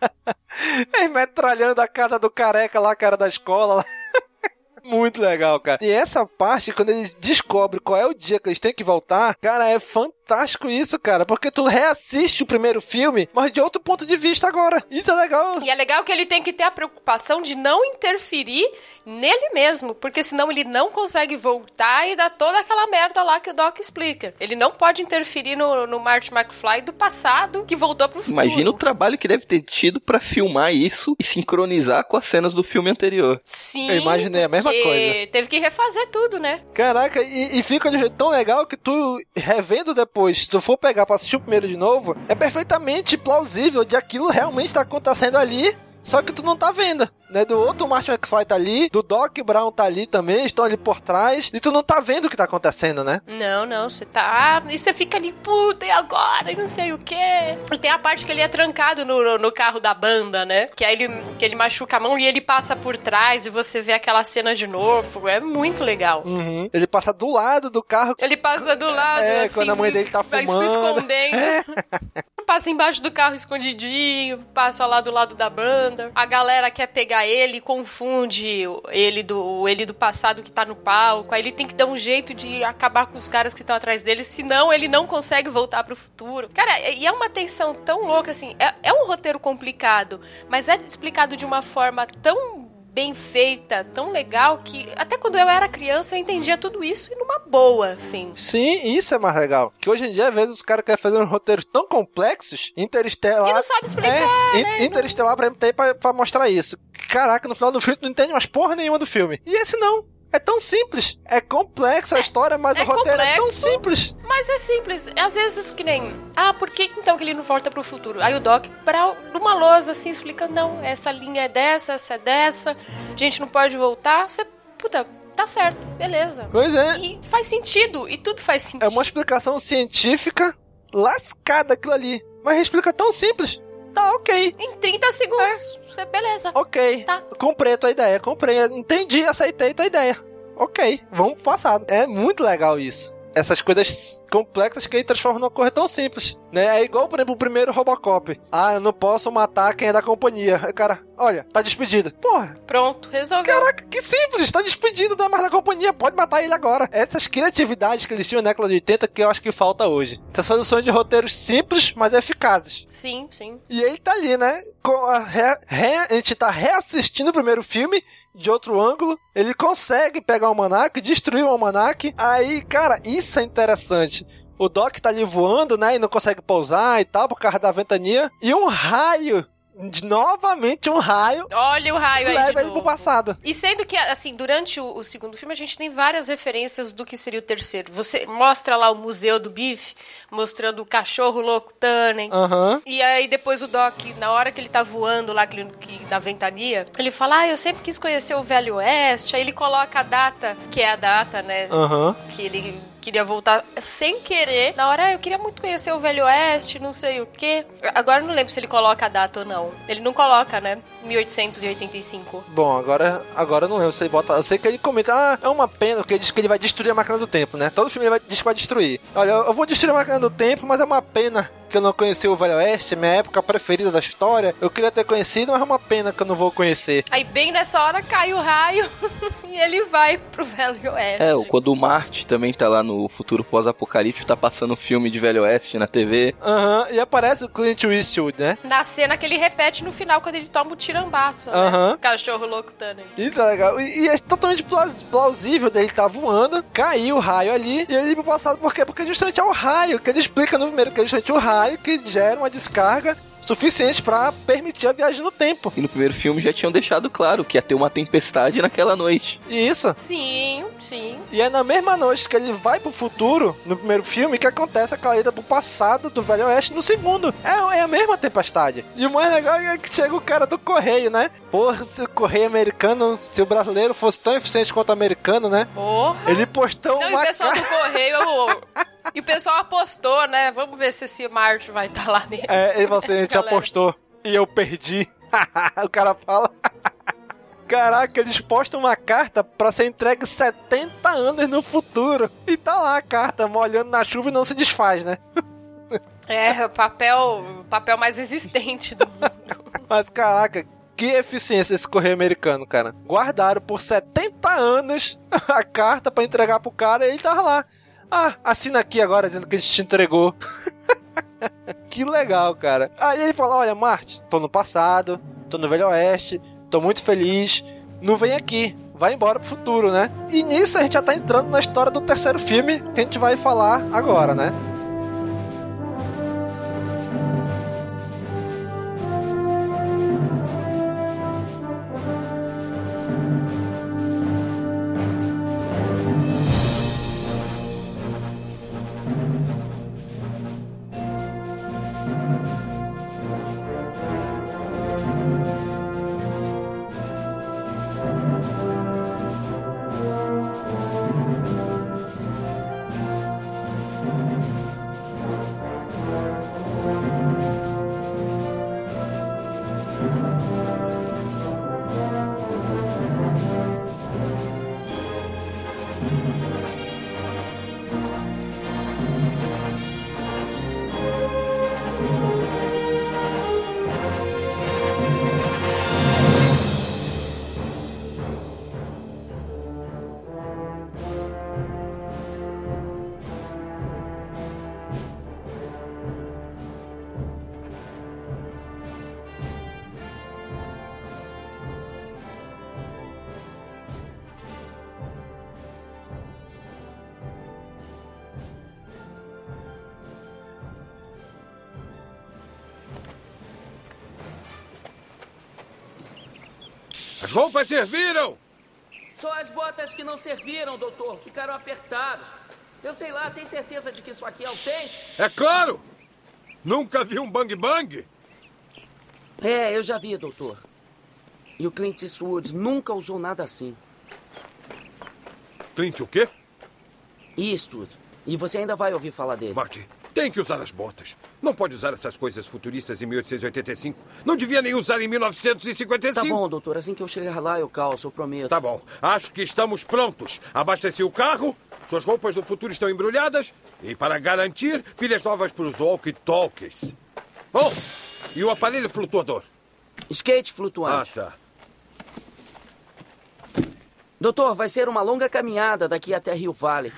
A: Ele metralhando a casa do careca lá, cara da escola lá. Muito legal, cara. E essa parte, quando eles descobrem qual é o dia que eles têm que voltar, cara, é fantástico isso, cara. Porque tu reassiste o primeiro filme, mas de outro ponto de vista agora. Isso é legal.
C: E é legal que ele tem que ter a preocupação de não interferir nele mesmo, porque senão ele não consegue voltar e dar toda aquela merda lá que o Doc explica. Ele não pode interferir no, no Marty McFly do passado que voltou pro futuro.
B: Imagina o trabalho que deve ter tido pra filmar isso e sincronizar com as cenas do filme anterior.
C: Sim,
A: Eu imaginei a mesma
C: porque
A: coisa.
C: Teve que refazer tudo, né?
A: Caraca, e, e fica de um jeito tão legal que tu, revendo depois, se tu for pegar pra assistir o primeiro de novo, é perfeitamente plausível de aquilo realmente tá acontecendo ali, só que tu não tá vendo, né? Do outro Martin McFly tá ali, do Doc Brown tá ali também, estão ali por trás, e tu não tá vendo o que tá acontecendo, né?
C: Não, não, você tá. E você fica ali, puta, e agora? E não sei o quê. E tem a parte que ele é trancado no, no- carro da banda, né? Que aí ele, que ele machuca a mão e ele passa por trás e você vê aquela cena de novo. É muito legal.
A: Uhum. Ele passa do lado do carro.
C: Ele passa do lado,
A: É,
C: assim,
A: quando a mãe dele tá
C: vai
A: fumando.
C: se escondendo. Passa embaixo do carro escondidinho, passa lá do lado da banda. A galera quer pegar ele, confunde ele do, ele do passado que tá no palco. Aí ele tem que dar um jeito de acabar com os caras que estão atrás dele, senão ele não consegue voltar pro futuro. Cara, e é uma tensão tão louca, assim. É, é um roteiro complicado, mas é explicado de uma forma tão bem feita, tão legal, que até quando eu era criança eu entendia tudo isso e numa boa, assim.
A: Sim, isso é mais legal. Que hoje em dia, às vezes, os caras querem fazer uns roteiros tão complexos, interestelar.
C: E não sabe explicar,
A: é,
C: né?
A: Interestelar pra, pra mostrar isso. Caraca, no final do filme tu não entende mais porra nenhuma do filme. E esse não. É tão simples. É complexa a história, mas
C: é
A: o roteiro é tão
C: complexo.
A: simples.
C: Mas é simples. Às vezes que nem. Ah, por que então que ele não volta pro futuro? Aí o Doc, pra, numa lousa assim, explica: não, essa linha é dessa, essa é dessa, a gente não pode voltar. Você, puta, tá certo, beleza.
A: Pois é.
C: E faz sentido, e tudo faz sentido.
A: É uma explicação científica lascada aquilo ali. Mas explica tão simples. Tá, ok.
C: Em 30 segundos, você, beleza.
A: Ok.
C: Tá.
A: Comprei a tua ideia, comprei. Entendi, aceitei tua ideia. Ok, vamos pro passado. É muito legal isso. Essas coisas complexas que aí transformam numa coisa tão simples, né? É igual, por exemplo, o primeiro Robocop. Ah, eu não posso matar quem é da companhia. Cara, olha, tá despedido. Porra,
C: Pronto, resolveu.
A: Caraca, que simples, tá despedido, não é mais da companhia, pode matar ele agora. Essas criatividades que eles tinham na década de 80 que eu acho que falta hoje. Essas soluções de roteiros simples, mas eficazes.
C: Sim, sim.
A: E ele tá ali, né? Com a, re- re- a gente tá reassistindo o primeiro filme de outro ângulo, ele consegue pegar o almanac, destruir o almanac. Aí, cara, isso é interessante. O Doc tá ali voando, né? E não consegue pousar e tal, por causa da ventania. E um raio, de- novamente um raio,
C: Olha o raio aí
A: leva ele pro passado.
C: E sendo que, assim, durante o, o segundo filme, a gente tem várias referências do que seria o terceiro. Você mostra lá o museu do bife, mostrando o cachorro louco Tannen.
A: Aham.
C: E aí depois o Doc, na hora que ele tá voando lá, que, que, na ventania, ele fala, ah, eu sempre quis conhecer o Velho Oeste. Aí ele coloca a data, que é a data, né?
A: Aham.
C: Que ele queria voltar sem querer. Na hora, ah, eu queria muito conhecer o Velho Oeste, não sei o quê. Agora eu não lembro se ele coloca a data ou não. Ele não coloca, né? 1885.
A: Bom, agora, agora eu não lembro se ele bota. Eu sei que ele comenta, ah, é uma pena, porque ele diz que ele vai destruir a máquina do tempo, né? Todo filme ele vai, diz que vai destruir. Olha, eu vou destruir a máquina do tempo, mas é uma pena que eu não conheci o Velho Oeste, minha época preferida da história. Eu queria ter conhecido, mas é uma pena que eu não vou conhecer.
C: Aí bem nessa hora cai o raio e ele vai pro Velho Oeste.
B: É, quando o Marte também tá lá no futuro pós-apocalíptico, tá passando um filme de Velho Oeste na TV.
A: Aham, e aparece o Clint Eastwood, né?
C: Na cena que ele repete no final, quando ele toma o tirambaço, né?
A: Aham.
C: Cachorro louco Tannen.
A: Isso é legal. E, e é totalmente plaus- plausível dele estar voando, caiu o raio ali, e ele ir pro passado, por quê? Porque justamente é o raio, que ele explica no primeiro, que é justamente o raio que gera uma descarga suficiente pra permitir a viagem no tempo.
B: E no primeiro filme já tinham deixado claro que ia ter uma tempestade naquela noite.
A: E isso.
C: Sim, sim.
A: E é na mesma noite que ele vai pro futuro, no primeiro filme, que acontece aquela ida pro passado do Velho Oeste no segundo. É, é a mesma tempestade. E o mais legal é que chega o cara do correio, né? Porra, se o correio americano, se o brasileiro fosse tão eficiente quanto o americano, né?
C: Porra.
A: Ele postou
C: Não,
A: uma
C: o pessoal do correio. E o pessoal apostou, né? Vamos ver se esse Marte vai estar lá mesmo.
A: É, e você, a gente
C: Galera.
A: apostou. E eu perdi. o cara fala. Caraca, eles postam uma carta pra ser entregue 70 anos no futuro. E tá lá a carta, molhando na chuva e não se desfaz, né?
C: É, o papel, papel mais existente do mundo.
A: Mas caraca, que eficiência esse correio americano, cara. Guardaram por 70 anos a carta pra entregar pro cara e ele tava lá. Ah, assina aqui agora dizendo que a gente te entregou. que legal, cara. Aí ele fala: Olha, Marte, tô no passado, tô no Velho Oeste, tô muito feliz. Não vem aqui, vai embora pro futuro, né? E nisso a gente já tá entrando na história do terceiro filme que a gente vai falar agora, né?
D: Serviram!
E: Só as botas que não serviram, doutor. Ficaram apertadas. Eu sei lá, tem certeza de que isso aqui é autêntico?
D: É claro! Nunca vi um bang bang?
E: É, eu já vi, doutor. E o Clint Eastwood nunca usou nada assim.
D: Clint o quê?
E: Eastwood. E você ainda vai ouvir falar dele.
D: Marty, tem que usar as botas. Não pode usar essas coisas futuristas em 1885. Não devia nem usar em 1955.
E: Tá bom, doutor. Assim que eu chegar lá, eu calço, eu prometo.
D: Tá bom. Acho que estamos prontos. Abasteci o carro, suas roupas do futuro estão embrulhadas e, para garantir, pilhas novas para os walkie-talkies. Oh, e o aparelho flutuador?
E: Skate
D: Ah,
E: flutuante.
D: tá.
E: Doutor, vai ser uma longa caminhada daqui até Rio Valley.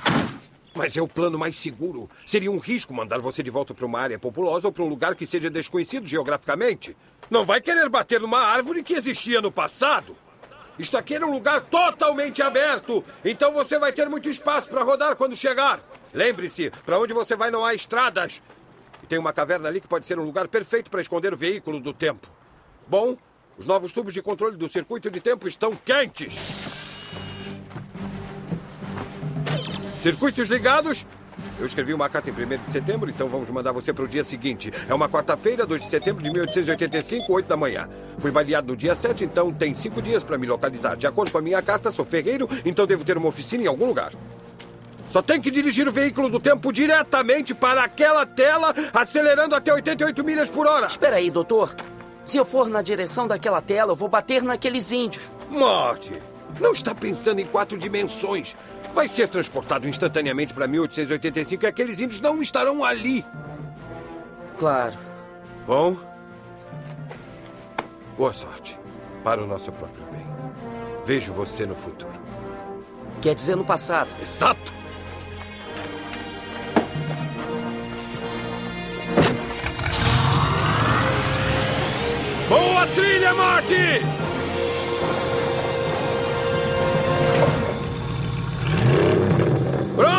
D: Mas é o plano mais seguro. Seria um risco mandar você de volta para uma área populosa ou para um lugar que seja desconhecido geograficamente. Não vai querer bater numa árvore que existia no passado. Isto aqui era um lugar totalmente aberto. Então você vai ter muito espaço para rodar quando chegar. Lembre-se, para onde você vai não há estradas. E tem uma caverna ali que pode ser um lugar perfeito para esconder o veículo do tempo. Bom, os novos tubos de controle do circuito de tempo estão quentes. Circuitos ligados. Eu escrevi uma carta em 1 de setembro, então vamos mandar você para o dia seguinte. É uma quarta-feira, 2 de setembro de 1885, 8 da manhã. Fui baleado no dia 7, então tem cinco dias para me localizar. De acordo com a minha carta, sou ferreiro, então devo ter uma oficina em algum lugar. Só tem que dirigir o veículo do tempo diretamente para aquela tela, acelerando até 88 milhas por hora.
E: Espera aí, doutor. Se eu for na direção daquela tela, eu vou bater naqueles índios.
D: Morte! Não está pensando em quatro dimensões. Vai ser transportado instantaneamente para 1885 e aqueles índios não estarão ali.
E: Claro.
D: Bom, boa sorte. Para o nosso próprio bem. Vejo você no futuro.
E: Quer dizer no passado.
D: Exato! Boa trilha, Marty!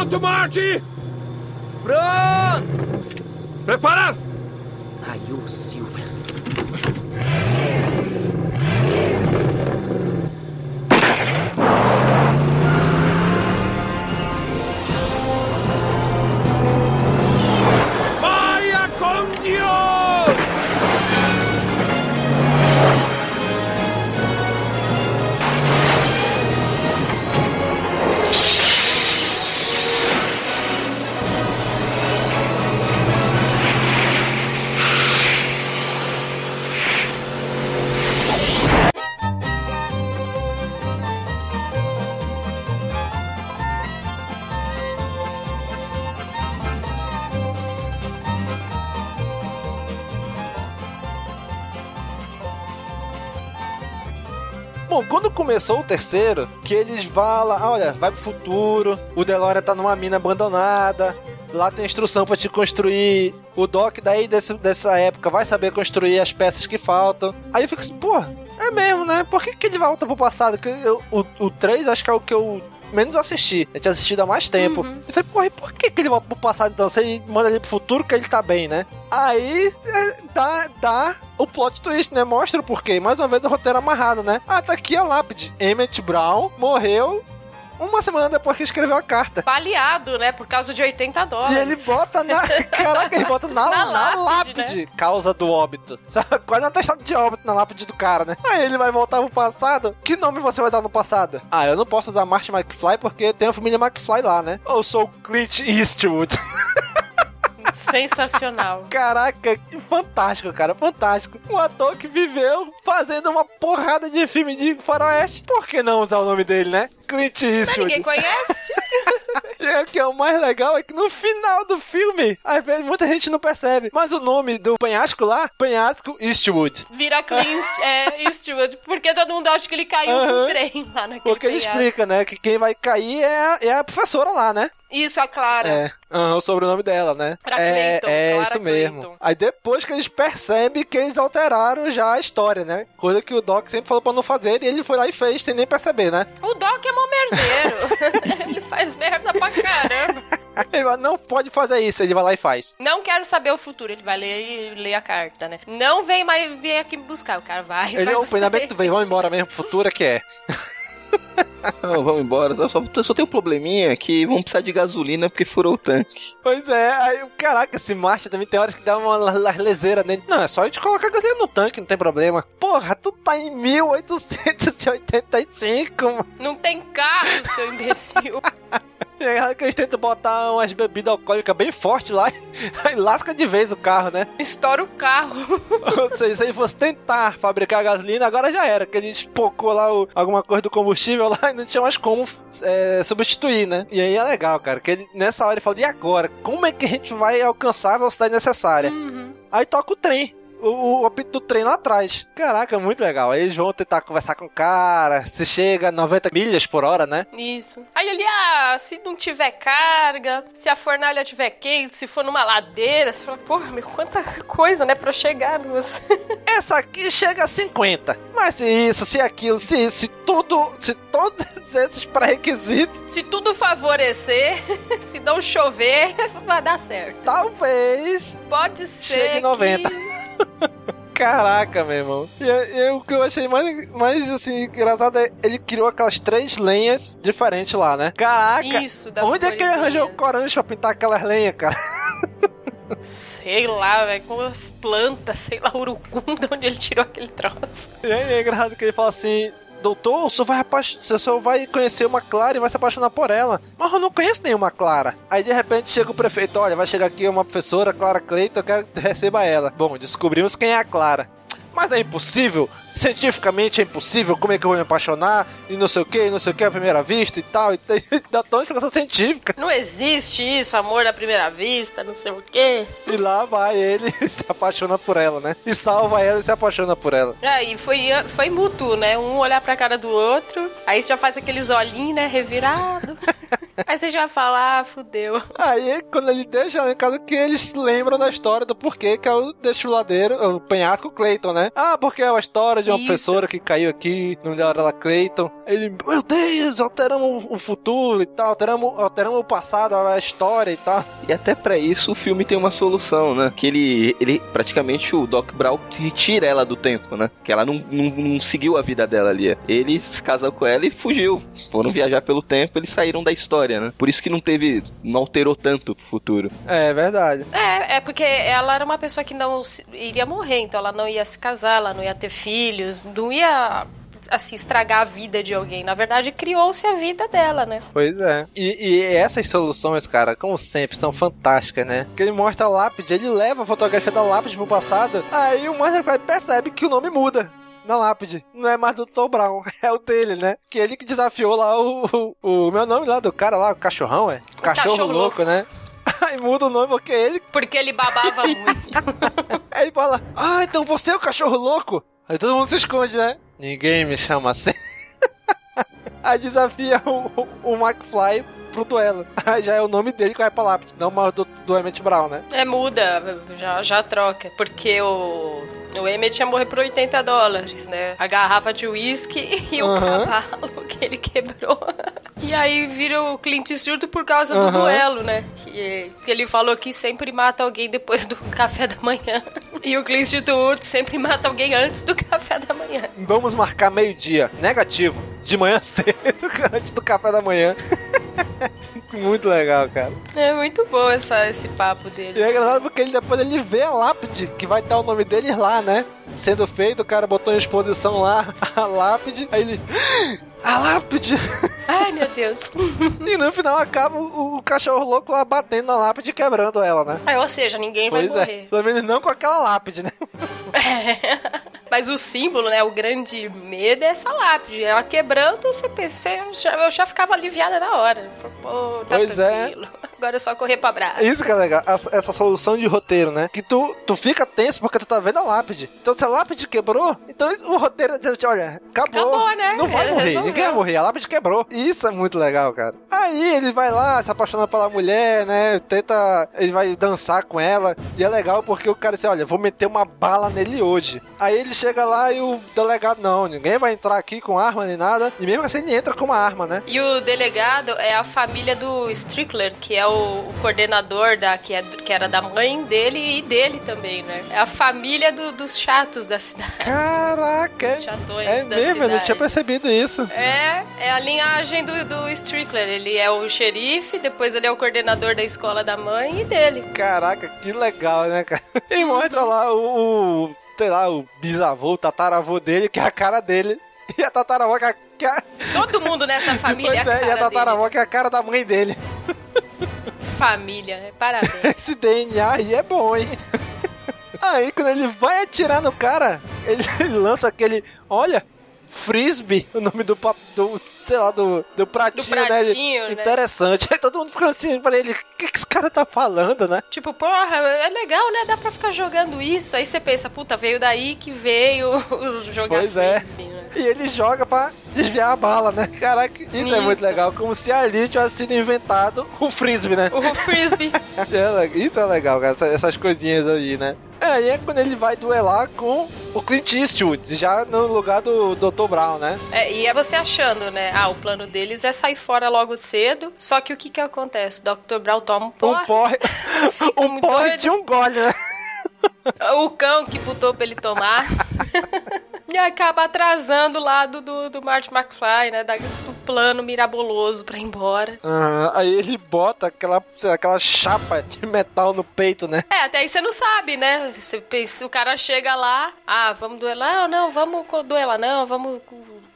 D: Pronto, Marty!
E: Pronto!
D: Preparar!
E: Aí o Silver.
A: Começou o terceiro, que eles vão lá, olha, vai pro futuro, o DeLorean tá numa mina abandonada, lá tem instrução pra te construir. O Doc daí desse, dessa época vai saber construir as peças que faltam. Aí eu fico assim, pô, é mesmo, né? Por que, que ele volta pro passado? Que eu- o, o 3 acho que é o que eu menos assisti. Eu tinha assistido há mais tempo. Eu falei, porra, e por que, que ele volta pro passado então? Se ele manda ele pro futuro, que ele tá bem, né? Aí é, dá, dá o plot twist, né? Mostra o porquê. Mais uma vez o roteiro amarrado, né? Ah, tá aqui a lápide. Emmett Brown morreu uma semana depois que escreveu a carta.
C: Baleado, né? Por causa de 80 dólares.
A: E ele bota na. Caraca, ele bota na,
C: Na
A: na
C: lápide,
A: lápide,
C: né?
A: causa do óbito. Sabe? Quase um atestado de óbito na lápide do cara, né? Aí ele vai voltar pro passado. Que nome você vai dar no passado? Ah, eu não posso usar Martin McFly porque tem a família McFly lá, né? Eu sou o Clint Eastwood.
C: Sensacional.
A: Caraca, que fantástico, cara, fantástico. Um ator que viveu fazendo uma porrada de filme de faroeste. Por que não usar o nome dele, né? Clint
C: Mas
A: Eastwood.
C: ninguém conhece.
A: E o que é o mais legal é que no final do filme, às vezes muita gente não percebe, mas o nome do penhasco lá, penhasco Eastwood.
C: Vira Clint é, Eastwood. Porque todo mundo acha que ele caiu no trem lá naquele
A: Porque ele
C: penhasco.
A: explica, né, que quem vai cair é a, é a professora lá, né?
C: Isso, a Clara.
A: É, aham, o sobrenome dela, né?
C: Era
A: é,
C: Clayton,
A: é
C: Clara
A: isso mesmo.
C: Clayton.
A: Aí depois que eles percebem que eles alteraram já a história, né? Coisa que o Doc sempre falou pra não fazer e ele foi lá e fez sem nem perceber, né?
C: O Doc é mó merdeiro. ele faz merda pra caramba.
A: Ele fala, não pode fazer isso, ele vai lá e faz.
C: Não quero saber o futuro. Ele vai ler e ler a carta, né? Não vem mais vem aqui me buscar. O cara vai.
A: Ele,
C: vai
A: não,
C: buscar
A: ainda bem que tu vem, vamos embora mesmo pro futuro, que é.
B: Não, vamos embora. Só, só tem um probleminha que vão precisar de gasolina porque furou o tanque.
A: Pois é, aí, caraca, esse Marcha também tem horas que dá uma leseira nele. Não, é só a gente colocar gasolina no tanque, não tem problema. Porra, tu tá em 1885, mano.
C: Não tem carro, seu imbecil.
A: E aí que eles tentam botar umas bebidas alcoólicas bem fortes lá, aí lasca de vez o carro, né?
C: Estoura o carro.
A: Ou seja, se fosse tentar fabricar gasolina, agora já era, que ele espocou lá o- alguma coisa do combustível lá e não tinha mais como é, substituir, né? E aí é legal, cara, que ele, nessa hora ele falou, e agora? Como é que a gente vai alcançar a velocidade necessária? Aí toca o trem. O, o apito do trem lá atrás. Caraca, muito legal. Aí eles vão tentar conversar com o cara. Se chega a 90 milhas por hora, né?
C: Isso. Aí ele, ah, se não tiver carga, se a fornalha tiver quente, se for numa ladeira, você fala, porra, meu, quanta coisa, né, pra eu chegar no...
A: Essa aqui chega a 50. Mas se isso, se aquilo, se, se tudo, se todos esses pré-requisitos,
C: se tudo favorecer, se não chover, vai dar certo.
A: talvez
C: Pode ser
A: chegue 90.
C: que...
A: Caraca, meu irmão. E, e o que eu achei mais, mais assim, engraçado é ele criou aquelas três lenhas diferentes lá, né? Caraca!
C: Isso, das
A: Onde é que ele arranjou
C: corzinhas.
A: corante pra pintar aquelas lenhas, cara?
C: Sei lá, velho, com as plantas, sei lá, urucum, de onde ele tirou aquele troço.
A: E aí é engraçado que ele fala assim. Doutor, senhor, vai vai conhecer uma Clara e vai se apaixonar por ela. Mas eu não conheço nenhuma Clara. Aí de repente chega o prefeito: Olha, vai chegar aqui uma professora, Clara Cleiton, eu quero que receba ela. Bom, descobrimos quem é a Clara. Mas é impossível, cientificamente é impossível, como é que eu vou me apaixonar? E não sei o que, e não sei o que à primeira vista e tal. E tem da toda explicação científica.
C: Não existe isso, amor à primeira vista, não sei o quê.
A: E lá vai ele e se apaixona por ela, né? E salva ela e se apaixona por ela.
C: Aí É, foi, foi mútuo, né? Um olhar pra cara do outro, aí você já faz aqueles olhinhos, né, revirado. aí você já fala, ah, fudeu.
A: Aí, quando ele deixa lá em casa, que eles lembram da história do porquê que é o destiladeiro, o penhasco Clayton, né? Ah, porque é uma história de uma
C: Isso.
A: professora que caiu aqui, no nome dela era Clayton. Ele, meu Deus, alteramos o futuro e tal, alteramos, alteramos o passado, a história e tal.
B: E até pra isso o filme tem uma solução, né? Que ele, ele praticamente o Doc Brown retira ela do tempo, né? Que ela não, não, não seguiu a vida dela ali. Ele se casou com ela e fugiu. Foram viajar pelo tempo, eles saíram da história, né? Por isso que não teve, não alterou tanto pro futuro.
A: É verdade.
C: É, é porque ela era uma pessoa que não iria morrer, então ela não ia se casar, ela não ia ter filhos, não ia assim estragar a vida de alguém. Na verdade, criou-se a vida dela, né?
A: Pois é. E, e essas soluções, cara, como sempre, são fantásticas, né? Que ele mostra a lápide, ele leva a fotografia da lápide pro passado, aí o Martin percebe que o nome muda. Na lápide. Não é mais do Dr. Brown, é o dele, né? Que ele que desafiou lá o, o, o meu nome lá do cara lá, o cachorrão, é? O cachorro,
C: cachorro
A: louco, né? Aí muda o nome porque ele.
C: Porque ele babava muito.
A: Aí fala: Ah, então você é o cachorro louco? Aí todo mundo se esconde, né? Ninguém me chama assim. Aí desafia o, o, o McFly pro duelo. Aí já é o nome dele que vai pra lápide, não mais do, do Emmett Brown, né?
C: É, muda, já, já troca. Porque o, o Emmett ia morrer por 80 dólares, né? A garrafa de uísque e o
A: Aham.
C: cavalo que ele quebrou. E aí vira o Clint Eastwood por causa do
A: Aham.
C: duelo, né? Que, ele falou que sempre mata alguém depois do café da manhã. E o Clint Eastwood sempre mata alguém antes do café da manhã.
A: Vamos marcar meio-dia. Negativo. De manhã cedo, antes do café da manhã. Muito legal, cara.
C: É muito bom essa, esse papo
A: E
C: dele.
A: é engraçado porque ele, depois ele vê a lápide, que vai estar o nome dele lá, né? Sendo feito, o cara botou em exposição lá a lápide. Aí ele. A lápide!
C: Ai, meu Deus.
A: E no final acaba o, o cachorro louco lá batendo na lápide e quebrando ela, né?
C: Ou seja, ninguém vai
A: Pois é.
C: morrer.
A: Pelo menos não com aquela lápide, né?
C: Mas o símbolo, né? O grande medo é essa lápide. Ela quebrando, você pensa, eu já, eu já ficava aliviada na hora. Pô, tá
A: Pois é.
C: Agora é só correr pra braço.
A: Isso que é legal, essa, solução de roteiro, né? Que tu, tu fica tenso porque tu tá vendo a lápide. Então se a lápide quebrou, então o roteiro é dizer, olha, acabou.
C: Acabou, né?
A: Não vai
C: Ele
A: morrer,
C: resolveu.
A: ninguém vai morrer, a lápide quebrou. Isso é muito legal, cara. Aí ele vai lá, se apaixona pela mulher, né? Tenta. Ele vai dançar com ela. E é legal porque o cara diz, olha, vou meter uma bala nele hoje. Aí ele chega lá e o delegado, não, ninguém vai entrar aqui com arma nem nada. E mesmo assim ele entra com uma arma, né?
C: E o delegado é a família do Strickler, que é o, o coordenador da que, é, que era da mãe dele e dele também, né? É a família do- dos chatos da cidade.
A: Caraca,
C: Dos chatões
A: é
C: da
A: mesmo, eu não
C: cidade.
A: tinha percebido isso.
C: É, é a linhagem do, do Strickler. Ele é o xerife, depois ele é o coordenador da escola da mãe e dele.
A: Caraca, que legal, né, cara? E mostra lá o, o, sei lá, o bisavô, o tataravô dele, que é a cara dele. E a tataravó que é a, é,
C: Todo mundo nessa família
A: pois
C: é a
A: é, e a tataravó
C: dele.
A: que é a cara da mãe dele.
C: Família, né? Parabéns.
A: Esse DNA aí é bom, hein? Aí quando ele vai atirar no cara, ele, lança aquele, olha, Frisbee, o nome do, do sei lá, do, do pratinho,
C: pratinho,
A: né?
C: né?
A: Interessante. Aí todo mundo ficando assim pra ele, o que, que esse cara tá falando, né?
C: Tipo, porra, é legal, né? Dá pra ficar jogando isso. Aí você pensa, puta, veio daí que veio jogar
A: Pois é.
C: frisbee, né?
A: E ele joga pra desviar a bala, né? Caraca, isso, é muito
C: Isso.
A: legal. Como se ali tivesse sido inventado o frisbee, né?
C: O frisbee.
A: É le- Isso é legal, cara, essa- essas coisinhas aí, né? É, e é quando ele vai duelar com o Clint Eastwood, já no lugar do Dr. Brown, né?
C: É, e é você achando, né? Ah, o plano deles é sair fora logo cedo. Só que o que que acontece? O Dr. Brown toma um porre.
A: Um porre, um porre
C: doido.
A: de um gole, né?
C: O cão que botou pra ele tomar. e acaba atrasando o lado do, do Marty McFly, né? Da- do plano miraboloso pra ir embora.
A: Aham, aí ele bota aquela, aquela chapa de metal no peito, né?
C: É, até aí você não sabe, né? Você pensa, o cara chega lá, ah, vamos duelar, não, vamos co- duelar, não, vamos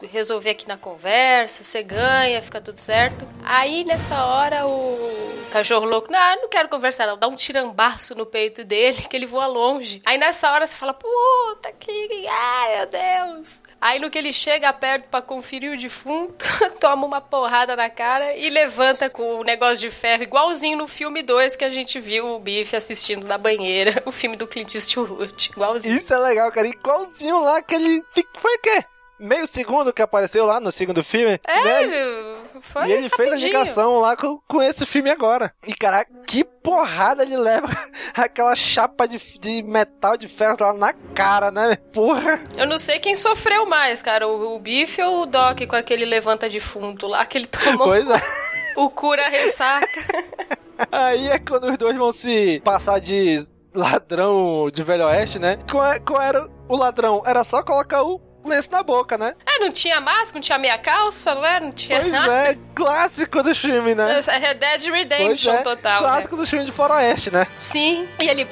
C: resolver aqui na conversa, você ganha, fica tudo certo. Aí nessa hora o cachorro louco, não, não quero conversar, não, dá um tirambaço no peito dele que ele voa longe. Aí nessa hora você fala, puta que, ai meu Deus. Aí no que ele chega perto pra conferir o defunto, toma uma porrada na cara e levanta com o negócio de ferro, igualzinho no filme 2 que a gente viu o Biff assistindo na banheira, o filme do Clint Eastwood, igualzinho.
A: Isso é legal, cara. Igualzinho lá, aquele. Foi o quê? Meio segundo que apareceu lá no segundo filme.
C: É,
A: né?
C: foi
A: E ele fez a
C: rapidinho.
A: ligação lá com, com esse filme agora. E, cara, que porrada ele leva aquela chapa de, de metal de ferro lá na cara, né? Porra.
C: Eu não sei quem sofreu mais, cara, o, o Biff ou o Doc com aquele levanta defunto lá que ele tomou.
A: Pois é.
C: O cura ressaca.
A: Aí é quando os dois vão se passar de ladrão de Velho Oeste, né? Qual, é- qual era o ladrão? Era só colocar o lenço na boca, né?
C: É, não tinha máscara, não tinha meia calça, não é? Não tinha
A: Pois
C: nada.
A: é, clássico do filme, né?
C: É Red Dead
A: Pois
C: Redemption
A: é,
C: total, né?
A: clássico do filme de Faroeste, né?
C: Sim. E ele,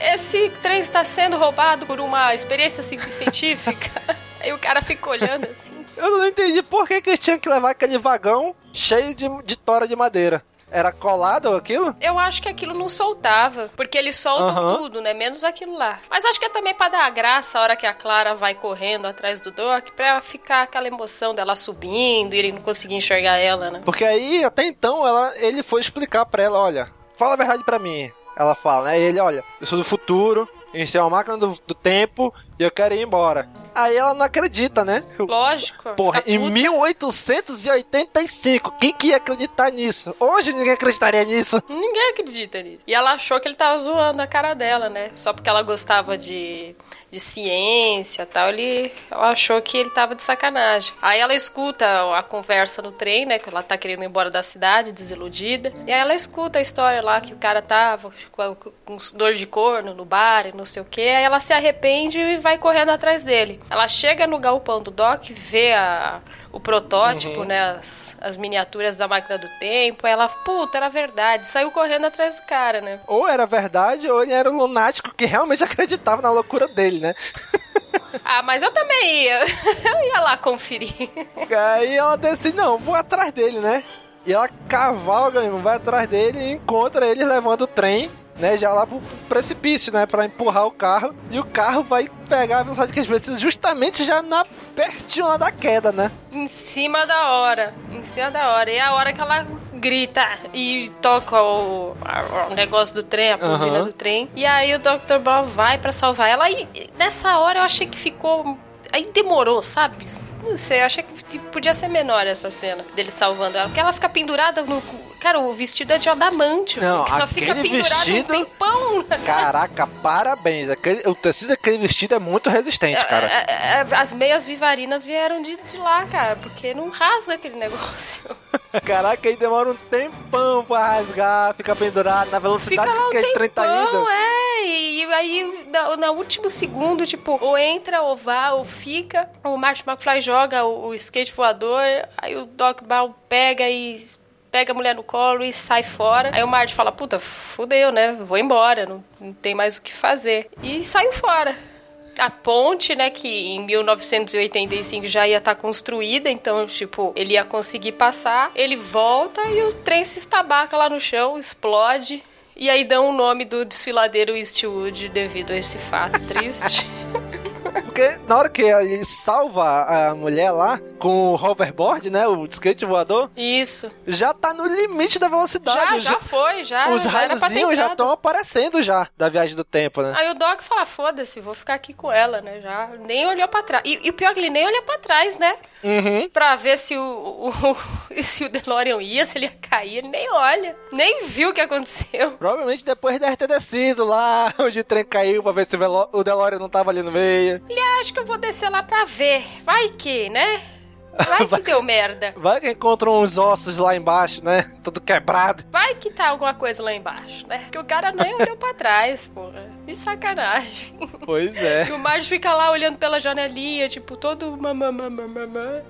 C: esse trem está sendo roubado por uma experiência ci- científica. Aí o cara fica olhando assim.
A: Eu não entendi por que, que eles tinham que levar aquele vagão cheio de, de tora de madeira. Era colado aquilo?
C: Eu acho que aquilo não soltava, porque eles soltam
A: Aham.
C: tudo, né? Menos aquilo lá. Mas acho que é também pra dar a graça a hora que a Clara vai correndo atrás do Doc, pra ficar aquela emoção dela subindo e ele não conseguir enxergar ela, né?
A: Porque aí, até então, ela, ele foi explicar pra ela, olha, fala a verdade pra mim. Ela fala, né? E ele, olha, eu sou do futuro, a gente tem uma máquina do, do tempo e eu quero ir embora. Aí ela não acredita, né?
C: Lógico.
A: Porra, em
C: puta.
A: 1885, quem que ia acreditar nisso? Hoje ninguém acreditaria nisso.
C: Ninguém acredita nisso. E ela achou que ele tava zoando a cara dela, né? Só porque ela gostava de, de ciência tal, ele, ela achou que ele tava de sacanagem. Aí ela escuta a conversa no trem, né? Que ela tá querendo ir embora da cidade, desiludida. E aí ela escuta a história lá que o cara tava com, com dor de corno no bar e não sei o que. Aí ela se arrepende e vai correndo atrás dele. Ela chega no galpão do Doc, vê a o protótipo,
A: Uhum.
C: né? As, as miniaturas da máquina do tempo. Aí ela, puta, era verdade. Saiu correndo atrás do cara, né?
A: Ou era verdade, ou ele era um lunático que realmente acreditava na loucura dele, né?
C: Ah, mas eu também ia. Eu ia lá conferir.
A: Aí ela decide, não, vou atrás dele, né? E ela cavalga, vai atrás dele e encontra ele levando o trem, né? Já lá pro precipício, né? Pra empurrar o carro. E o carro vai pegar a velocidade que eles precisam justamente já na pertinho lá da queda, né?
C: Em cima da hora. Em cima da hora. E é a hora que ela grita e toca o, o negócio do trem, a buzina
A: Aham.
C: do trem. E aí o Dr. Brown vai pra salvar ela. E nessa hora eu achei que ficou. Aí demorou, sabe? Não sei, eu achei que tipo, podia ser menor essa cena dele salvando ela. Porque ela fica pendurada no. Cara, o vestido é de adamante.
A: Não,
C: ela fica pendurada
A: vestido-
C: um tempão.
A: Caraca, parabéns. Aquele, o tecido daquele vestido é muito resistente, cara.
C: É, é, é, As meias vivarinas vieram de, de lá, cara, porque não rasga aquele negócio.
A: Caraca, aí demora um tempão pra rasgar, fica pendurado na velocidade
C: Fica lá um
A: que tá
C: tempão,
A: indo.
C: é. E aí, na- no último segundo, tipo, ou entra, ou vá, ou fica. O Martin McFly joga o, o skate voador, aí o Doc Brown pega e pega a mulher no colo e sai fora. Aí o Martin fala, puta, fudeu, né? Vou embora, não, não tem mais o que fazer. E saiu fora. A ponte, né, que em 1985 já ia estar construída, então, tipo, ele ia conseguir passar. Ele volta e o trem se estabaca lá no chão, explode. E aí dão o nome do desfiladeiro Eastwood devido a esse fato triste.
A: porque na hora que ele salva a mulher lá com o hoverboard, né? O skate voador,
C: Isso.
A: já tá no limite da velocidade.
C: Já, já foi, já.
A: Os raiozinhos já estão aparecendo já da viagem do tempo, né?
C: Aí o Doc fala, foda-se, vou ficar aqui com ela, né? Já nem olhou pra trás. E, e o pior é que ele nem olha pra trás, né?
A: Uhum.
C: Pra ver se o, o- se o DeLorean ia, se ele ia cair, ele nem olha. Nem viu o que aconteceu.
A: Provavelmente depois deve ter descido lá, onde o trem caiu pra ver se o DeLorean não tava ali no meio.
C: Ele acha que eu vou descer lá pra ver. Vai que, né? Vai que deu merda.
A: Vai que encontra uns ossos lá embaixo, né? Tudo quebrado.
C: Vai que tá alguma coisa lá embaixo, né? Porque o cara nem olhou pra trás, porra. Que sacanagem.
A: Pois é.
C: E o Marge fica lá olhando pela janelinha, tipo, todo mamã, mamã, mamã.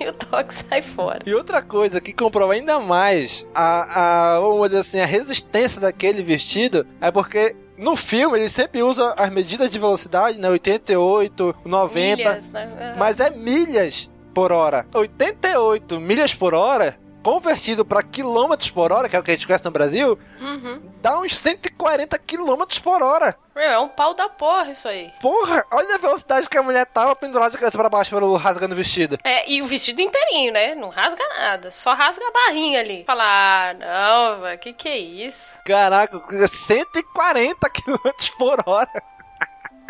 C: E o Doc sai fora.
A: E outra coisa que comprova ainda mais a, a, vamos dizer assim, a resistência daquele vestido é porque no filme ele sempre usa as medidas de velocidade, né? 88, 90,
C: Milhas, né?
A: mas é milhas por hora. 88 milhas por hora, convertido para quilômetros por hora, que é o que a gente conhece no Brasil,
C: Uhum.
A: dá uns 140 quilômetros por hora.
C: Meu, é um pau da porra isso aí.
A: Porra, olha a velocidade que a mulher tava pendurada de cabeça pra baixo pelo rasgando o vestido.
C: É, e o vestido inteirinho, né? Não rasga nada. Só rasga a barrinha ali. Fala, ah, não, velho, que que é isso?
A: Caraca, 140 quilômetros por hora.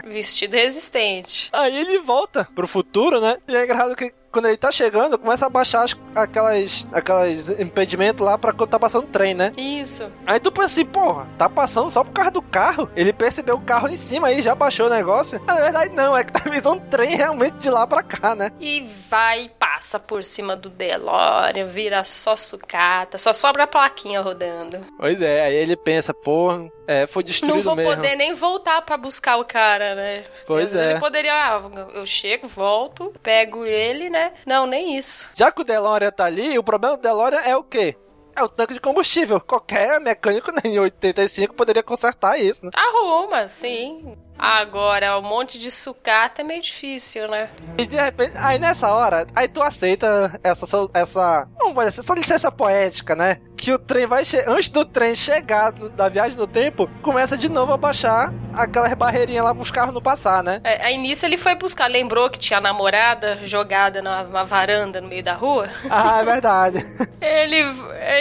C: Vestido resistente.
A: Aí ele volta pro futuro, né? E é engraçado que quando ele tá chegando, começa a baixar as- aquelas, aquelas impedimentos lá pra quando tá passando o trem, né?
C: Isso.
A: Aí tu pensa assim, porra, tá passando só por causa do carro. Ele percebeu o carro em cima aí, já baixou o negócio. Ah, Na verdade, não, é que tá vindo um trem realmente de lá pra cá, né?
C: E vai e passa por cima do DeLorean, vira só sucata, só sobra a plaquinha rodando.
A: Pois é, aí ele pensa, porra, é, foi
C: Não
A: destruído
C: vou
A: mesmo.
C: poder nem voltar pra buscar o cara, né?
A: Pois
C: Ele
A: é.
C: poderia, ah, eu chego, volto, pego ele, né? Não, nem isso.
A: Já que o DeLorean tá ali, o problema do DeLorean é o quê? É o tanque de combustível. Qualquer mecânico em 85 poderia consertar isso, né?
C: Arruma, sim. Agora, um monte de sucata é meio difícil, né?
A: E de repente, aí nessa hora, aí tu aceita essa, essa, vamos dizer, essa licença poética, né? Que o trem vai, antes do trem chegar da viagem no tempo, começa de novo a baixar aquelas barreirinhas lá pros carros não passar, né?
C: É, Aí nisso ele foi buscar, lembrou que tinha a namorada jogada na, na varanda no meio da rua?
A: Ah, é verdade.
C: Ele,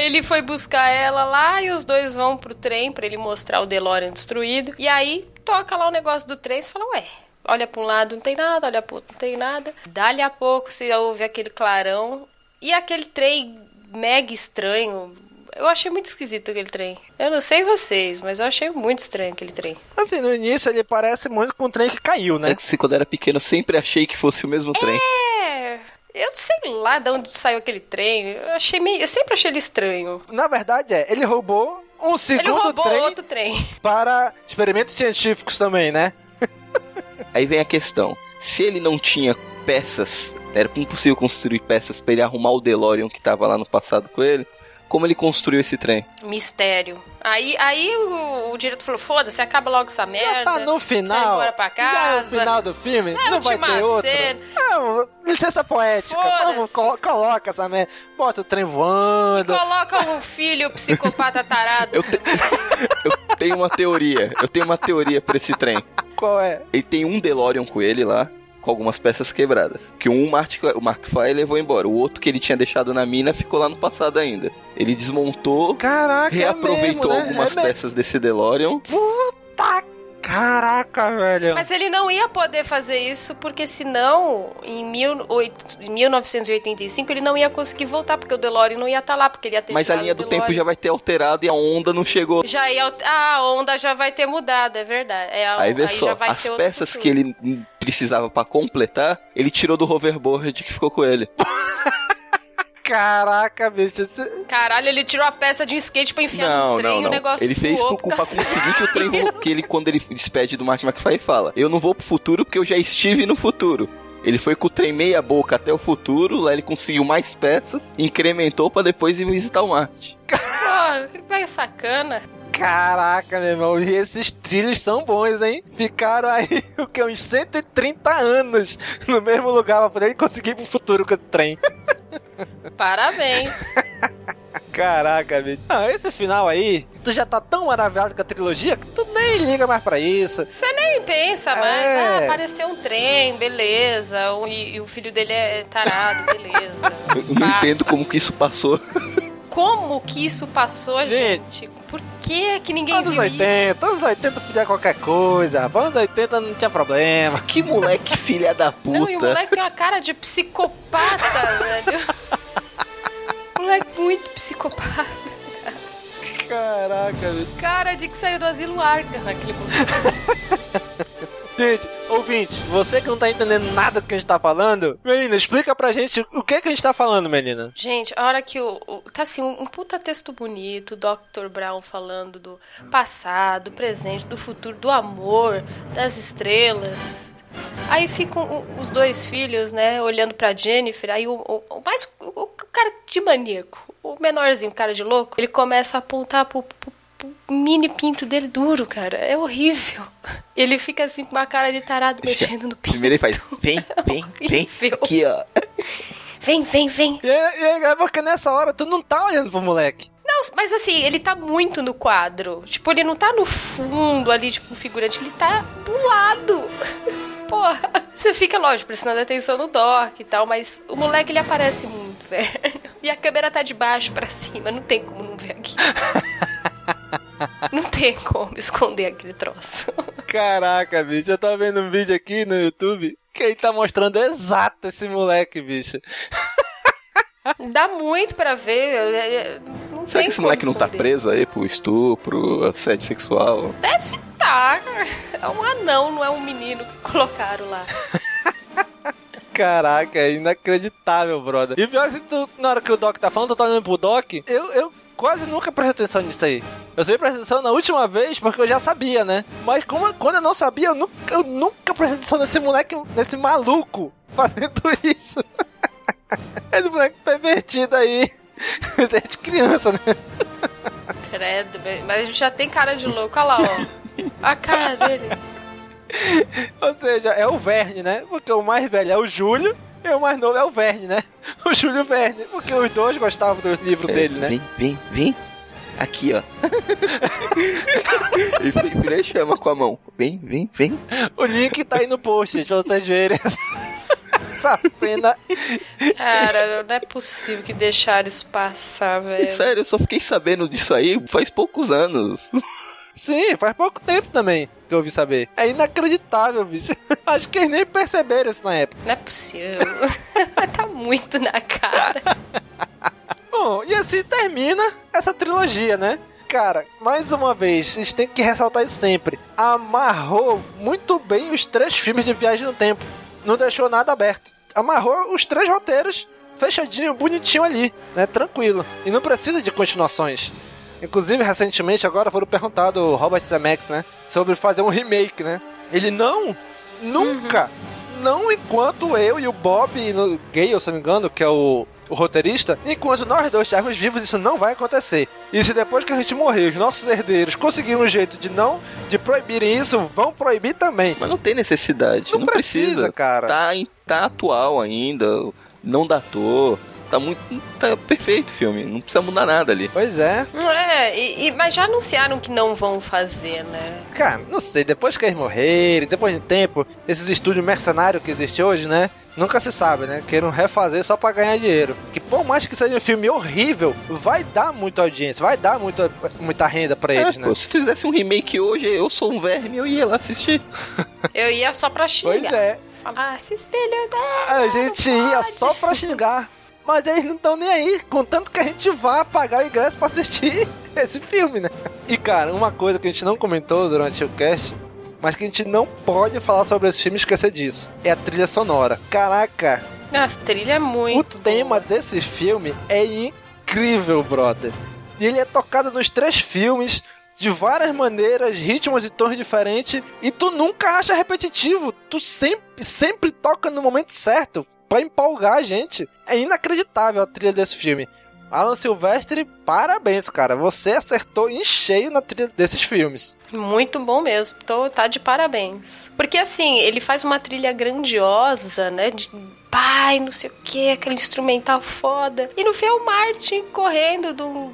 C: ele foi buscar ela lá e os dois vão pro trem pra ele mostrar o DeLorean destruído. E aí toca lá o negócio do trem e você fala, ué, olha pra um lado não tem nada, olha pro outro não tem nada. Dali a pouco se ouve aquele clarão e aquele trem mega estranho. Eu achei muito esquisito aquele trem. Eu não sei vocês, mas eu achei muito estranho aquele trem.
A: Assim, no início ele parece muito com o trem que caiu, né?
B: É que quando eu era pequeno eu sempre achei que fosse o mesmo trem.
C: É, eu sei lá de onde saiu aquele trem. Eu achei meio, eu sempre achei ele estranho.
A: Na verdade é, ele roubou um segundo
C: ele roubou
A: trem
C: outro trem.
A: para experimentos científicos também, né?
B: Aí vem a questão: se ele não tinha peças, era impossível construir peças pra ele arrumar o DeLorean que tava lá no passado com ele. Como ele construiu esse trem?
C: Mistério. Aí, aí o, o diretor falou: foda-se, acaba logo essa merda.
A: Tá no
C: Vai
A: final.
C: embora pra
A: Já
C: casa.
A: no final do filme,
C: É,
A: não vai
C: última
A: ter outro.
C: cena.
A: Não, licença poética. Vamos, colo- coloca essa merda. Bota o trem voando.
C: Coloca um filho psicopata tarado.
B: Eu, te- eu tenho uma teoria. Eu tenho uma teoria pra esse trem.
A: Qual é?
B: Ele tem um DeLorean com ele lá, com algumas peças quebradas. Que um Mark, o Mark Fly levou embora. O outro que ele tinha deixado na mina ficou lá no passado ainda. Ele desmontou,
A: Caraca,
B: reaproveitou
A: é mesmo, né?
B: algumas
A: É
B: peças desse DeLorean.
A: Puta caraca, velho.
C: Mas ele não ia poder fazer isso porque senão, em, mil, oito- em 1985, ele não ia conseguir voltar, porque o DeLorean não ia estar lá, porque ele ia ter
B: Mas a linha do tempo já vai ter alterado e a onda não chegou.
C: Já ia, ah, a onda já vai ter mudado, é verdade. É, a-
B: Aí vê
C: já
B: só, as peças que ele precisava pra completar, ele tirou do hoverboard que ficou com ele.
A: Caraca, bicho.
C: Caralho, ele tirou a peça de um skate pra enfiar
B: Não,
C: no trem
B: não,
C: e o
B: não.
C: negócio
B: Ele fez
C: voou
B: por
C: pra
B: pra conseguir que o trem vo- que ele quando ele despede do Martin McFly fala: "Eu não vou pro futuro porque eu já estive no futuro". Ele foi com o trem meia boca até o futuro, lá ele conseguiu mais peças, incrementou pra depois ir visitar o Marte.
C: Pô, que velho sacana.
A: Caraca, meu irmão. E esses trilhos são bons, hein? Ficaram aí, o que? Uns 130 anos no mesmo lugar pra poder conseguir ir pro futuro com esse trem.
C: Parabéns.
A: Caraca, bicho. Ah, esse final aí, tu já tá tão maravilhado com a trilogia que tu nem liga mais pra isso.
C: Você nem pensa mais.
A: É.
C: Ah, apareceu um trem, beleza. o- E, e o filho dele é tarado, beleza.
B: Eu não
C: Passa.
B: entendo como que isso passou.
C: Como que isso passou, gente? Por que que ninguém
A: Anos
C: viu
A: 80, anos 80 podia qualquer coisa. Anos 80 não tinha problema.
B: Que moleque filha da
C: isso?
B: puta.
C: Não, e o moleque tem uma cara de psicopata, velho. Moleque muito psicopata.
A: Caraca, bicho.
C: Cara de que saiu do asilo Arca naquele momento.
A: Gente, ouvinte, você que não tá entendendo nada do que a gente tá falando, menina, explica pra gente o que que a gente tá falando, menina.
C: Gente, a hora que o. o- tá assim, um, puta texto bonito, Dr. Brown falando do passado, do presente, do futuro, do amor, das estrelas. Aí ficam os dois filhos, né, olhando pra Jennifer. Aí o, o, o mais. O, o cara de maníaco, o menorzinho, o cara de louco, ele começa a apontar pro- pro mini pinto dele duro, cara. É horrível. Ele fica assim com uma cara de tarado mexendo no pinto.
B: Primeiro ele faz, vem, vem, vem.
C: Horrível.
B: Aqui, ó.
C: Vem, vem, vem.
A: E é, é porque nessa hora tu não tá olhando pro moleque.
C: Não, mas assim, ele tá muito no quadro. Tipo, ele não tá no fundo ali, tipo, um figurante, ele tá do lado. Porra, você fica, lógico, prestando atenção no doc e tal, mas o moleque ele aparece muito, velho. E a câmera tá de baixo pra cima, não tem como não ver aqui. Não tem como esconder aquele troço.
A: Caraca, bicho, eu tô vendo um vídeo aqui no YouTube que ele tá mostrando exato esse moleque, bicho.
C: Dá muito pra ver. Não
B: Será
C: tem
B: que esse moleque não tá
C: esconder.
B: preso aí pro estupro, assédio sexual?
C: Deve tá. É um anão, não é um menino que colocaram lá.
A: Caraca, é inacreditável, brother. E pior que tu, na hora que o Doc tá falando, tu tá olhando pro Doc, eu, eu quase nunca presto atenção nisso aí. Eu sempre prestei atenção na última vez porque eu já sabia, né? Mas como, quando eu não sabia, eu nunca, eu nunca prestei atenção nesse moleque, nesse maluco fazendo isso. Esse moleque pervertido aí. Desde criança, né?
C: Credo, mas a gente já tem cara de louco. Olha lá, ó. A cara dele.
A: Ou seja, é o Verne, né? Porque o mais velho é o Júlio e o mais novo é o Verne, né? O Júlio Verne. Porque os dois gostavam do livro
B: É,
A: dele, né?
B: Vem, vem, vem. Aqui, ó. e primeiro chama com a mão. Vem, vem, vem.
A: O link tá aí no post, gente, pra vocês verem essa cena.
C: Cara, não é possível que deixaram isso passar, velho.
B: Sério, eu só fiquei sabendo disso aí faz poucos anos.
A: Sim, faz pouco tempo também que eu ouvi saber. É inacreditável, bicho. Acho que eles nem perceberam isso na época.
C: Não é possível. tá muito na cara.
A: Bom, e assim termina essa trilogia, né? Cara, mais uma vez, a gente tem que ressaltar isso sempre. Amarrou muito bem os três filmes de Viagem no Tempo. Não deixou nada aberto. Amarrou os três roteiros fechadinho, bonitinho ali, né? Tranquilo. E não precisa de continuações. Inclusive, recentemente, agora foram perguntado o Robert Zemeckis, né? Sobre fazer um remake, né? Ele não, nunca, não enquanto eu e o Bob no Gale, se não me engano, que é o, o roteirista, enquanto nós dois estivermos vivos, isso não vai acontecer. E se depois que a gente morrer, os nossos herdeiros conseguirem um jeito de não, de proibirem isso, vão proibir também.
B: Mas não tem necessidade. Não, precisa,
A: cara.
B: Tá, tá atual ainda. Não datou. Tá muito. Tá perfeito o filme. Não precisa mudar nada ali.
A: Pois é.
C: É, e, e- mas já anunciaram que não vão fazer, né?
A: Cara, não sei, depois que eles morrerem, depois de tempo, esses estúdios mercenários que existem hoje, né? Nunca se sabe, né? Queiram refazer só pra ganhar dinheiro. Que por mais que seja um filme horrível, vai dar muita audiência, vai dar muita, muita renda pra eles,
B: É,
A: né?
B: pô, se fizesse um remake hoje, eu sou um verme, eu ia lá assistir.
C: Eu ia só pra xingar.
A: Pois é.
C: Falar, "Ah, esses filhos da...
A: A gente ia só pra xingar. Mas eles não estão nem aí, contanto que a gente vá pagar o ingresso pra assistir esse filme, né? E cara, uma coisa que a gente não comentou durante o cast, mas que a gente não pode falar sobre esse filme e esquecer disso, é a trilha sonora. Caraca,
C: Nossa, trilha é muito
A: o tema desse filme é incrível, brother. E ele é tocado nos três filmes de várias maneiras, ritmos e tons diferentes, e tu nunca acha repetitivo. Tu sempre, sempre toca no momento certo pra empolgar a gente. É inacreditável a trilha desse filme. Alan Silvestre, parabéns, cara. Você acertou em cheio na trilha desses filmes.
C: Muito bom mesmo. Tô, tá de parabéns. Porque assim, ele faz uma trilha grandiosa, né? De pai, não sei o que, aquele instrumental foda. E no fim é o Martin correndo do,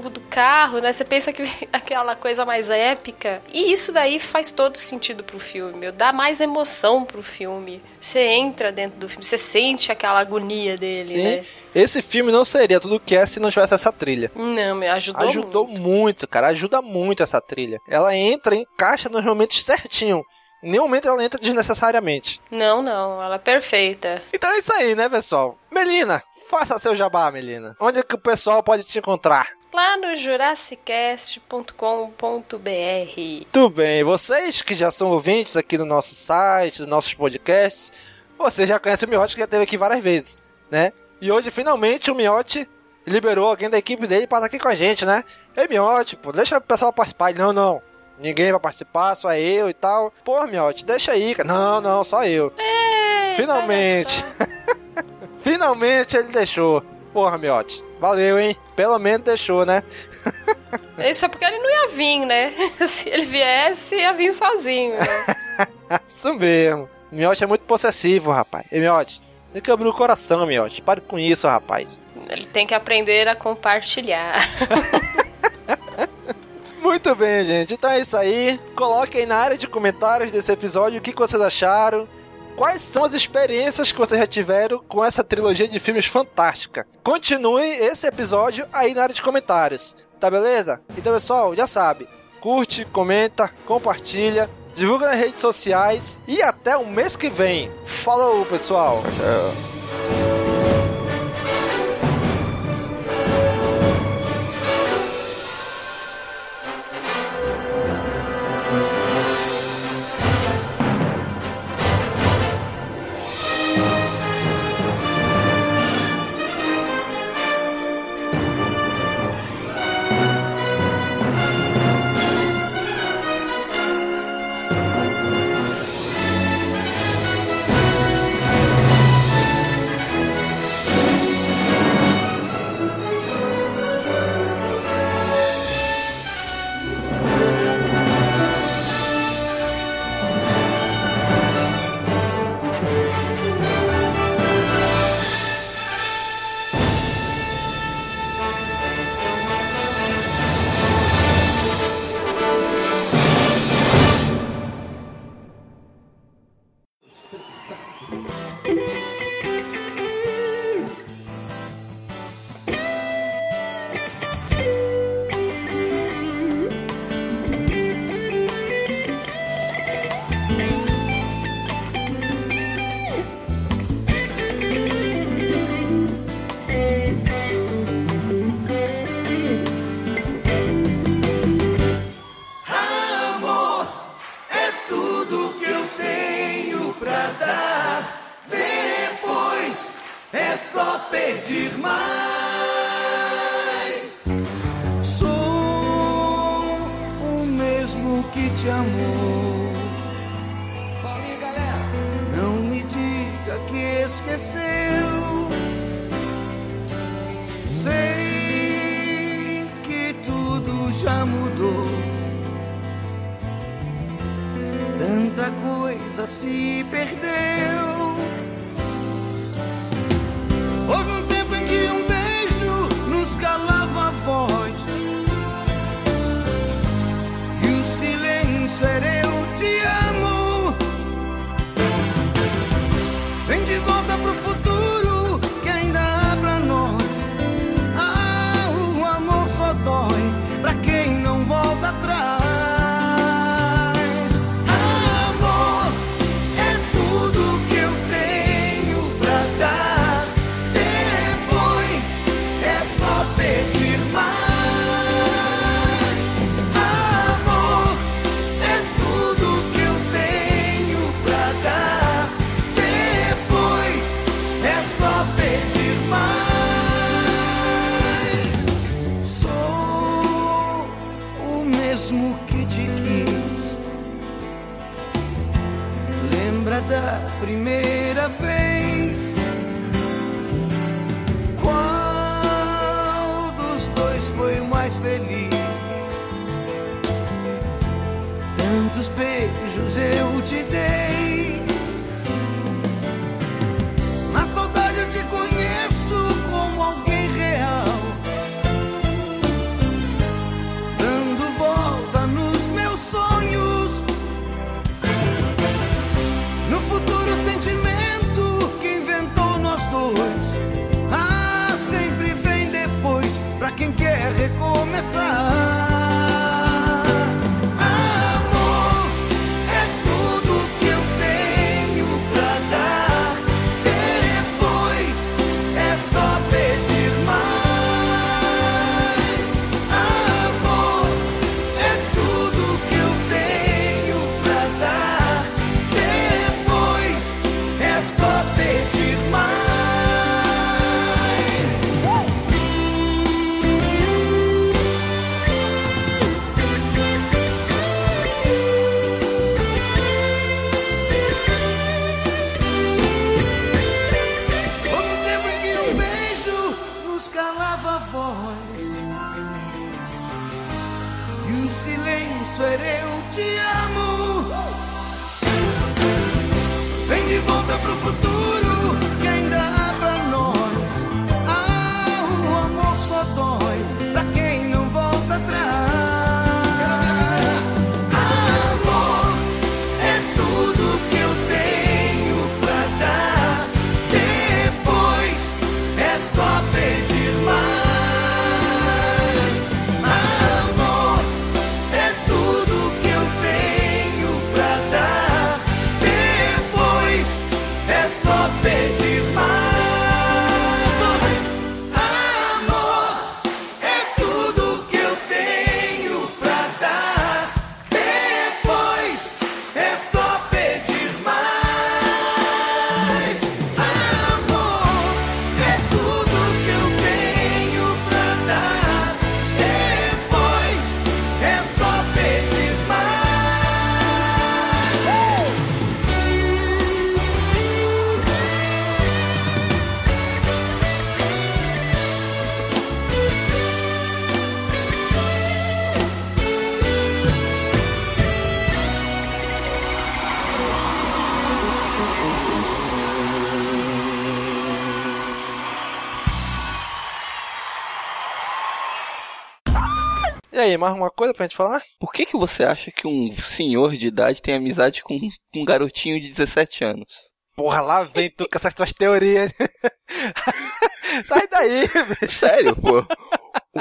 C: do, do carro, né? Você pensa que aquela coisa mais épica. E isso daí faz todo sentido pro filme. Dá mais emoção pro filme. Você entra dentro do filme, você sente aquela agonia dele,
A: Sim.
C: né?
A: Esse filme não seria tudo o que é se não tivesse essa trilha.
C: Não, me ajudou,
A: Ajudou muito. cara. Ajuda muito essa trilha. Ela entra, encaixa nos momentos certinho. Em nenhum momento ela entra desnecessariamente.
C: Não, não, ela é perfeita.
A: Então é isso aí, né, pessoal? Melina, faça seu jabá, Melina. Onde é que o pessoal pode te encontrar?
C: Lá no jurassicast.com.br.
A: Tudo bem, vocês que já são ouvintes aqui do nosso site, dos nossos podcasts, vocês já conhecem o Miotti que já esteve aqui várias vezes, né? E hoje, finalmente, o Miotti liberou alguém da equipe dele para estar aqui com a gente, né? Ei, Miotti, pô, deixa o pessoal participar. Ele, não, não, ninguém vai participar, só eu e tal. Pô, Miotti, deixa aí, cara. Não, não, só eu.
C: Ei,
A: Finalmente. Finalmente ele deixou. Porra, Miotti. Valeu, hein? Pelo menos deixou, né?
C: Isso é porque ele não ia vir, né? Se ele viesse, ia vir sozinho. Né?
A: Isso mesmo. Miotti é muito possessivo, rapaz. E Miotti, ele quebrou o coração, Miotti. Pare com isso, rapaz.
C: Ele tem que aprender a compartilhar.
A: Muito bem, gente. Então é isso aí. Coloque aí na área de comentários desse episódio o que que vocês acharam. Quais são as experiências que vocês já tiveram com essa trilogia de filmes fantástica? Continue esse episódio aí na área de comentários. Tá beleza? Então, pessoal, já sabe. Curte, comenta, compartilha, divulga nas redes sociais e até o mês que vem. Falou, pessoal.
I: Amor
A: aí, mais uma coisa pra gente falar?
B: Por que, que você acha que um senhor de idade tem amizade com um garotinho de 17 anos?
A: Porra, lá vem tu com essas tuas teorias. Sai daí, velho.
B: Sério, pô.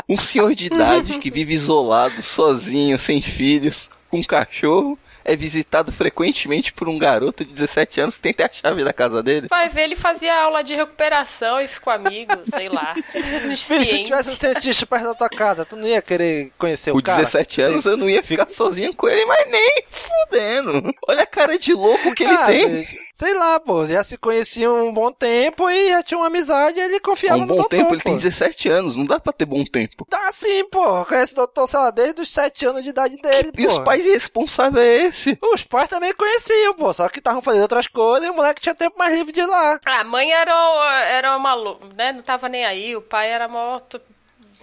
B: Um senhor de idade que vive isolado, sozinho, sem filhos, com um cachorro, é visitado frequentemente por um garoto de 17 anos que tem até a chave da casa dele.
C: Vai ver, ele fazia aula de recuperação e ficou amigo, sei lá.
A: Filho, se tivesse um cientista perto da tua casa, tu não ia querer conhecer o
B: Com
A: cara?
B: 17 anos eu não ia ficar sozinho com ele, mas nem fudendo. Olha a cara de louco que ele
A: Ah,
B: tem.
A: bicho, Sei lá, pô, já se conheciam um bom tempo e já tinha uma amizade e ele confiava
B: um
A: no
B: bom
A: doutor,
B: tempo, ele
A: pô.
B: tem 17 anos, não dá pra ter bom tempo.
A: Tá sim, pô. Conhece o doutor, sei lá, desde os 7 anos de idade dele,
B: E
A: pô.
B: os pais irresponsáveis é esse?
A: Os pais também conheciam, pô. Só que estavam fazendo outras coisas e o moleque tinha tempo mais livre de ir lá.
C: A mãe era, era maluca, né? Não tava nem aí, o pai era t-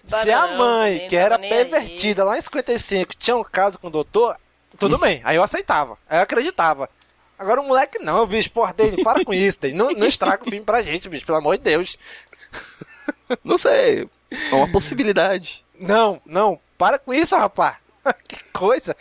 A: Se a mãe, que era
C: nem aí.
A: pervertida lá em 55, tinha um caso com o doutor, tudo bem. Aí eu aceitava. Aí eu acreditava. Agora o moleque não, bicho, porra dele, para com isso, daí. Não, não estraga o filme pra gente, bicho, pelo amor de Deus.
B: Não sei, é uma possibilidade.
A: Não, não, para com isso, rapaz. que coisa.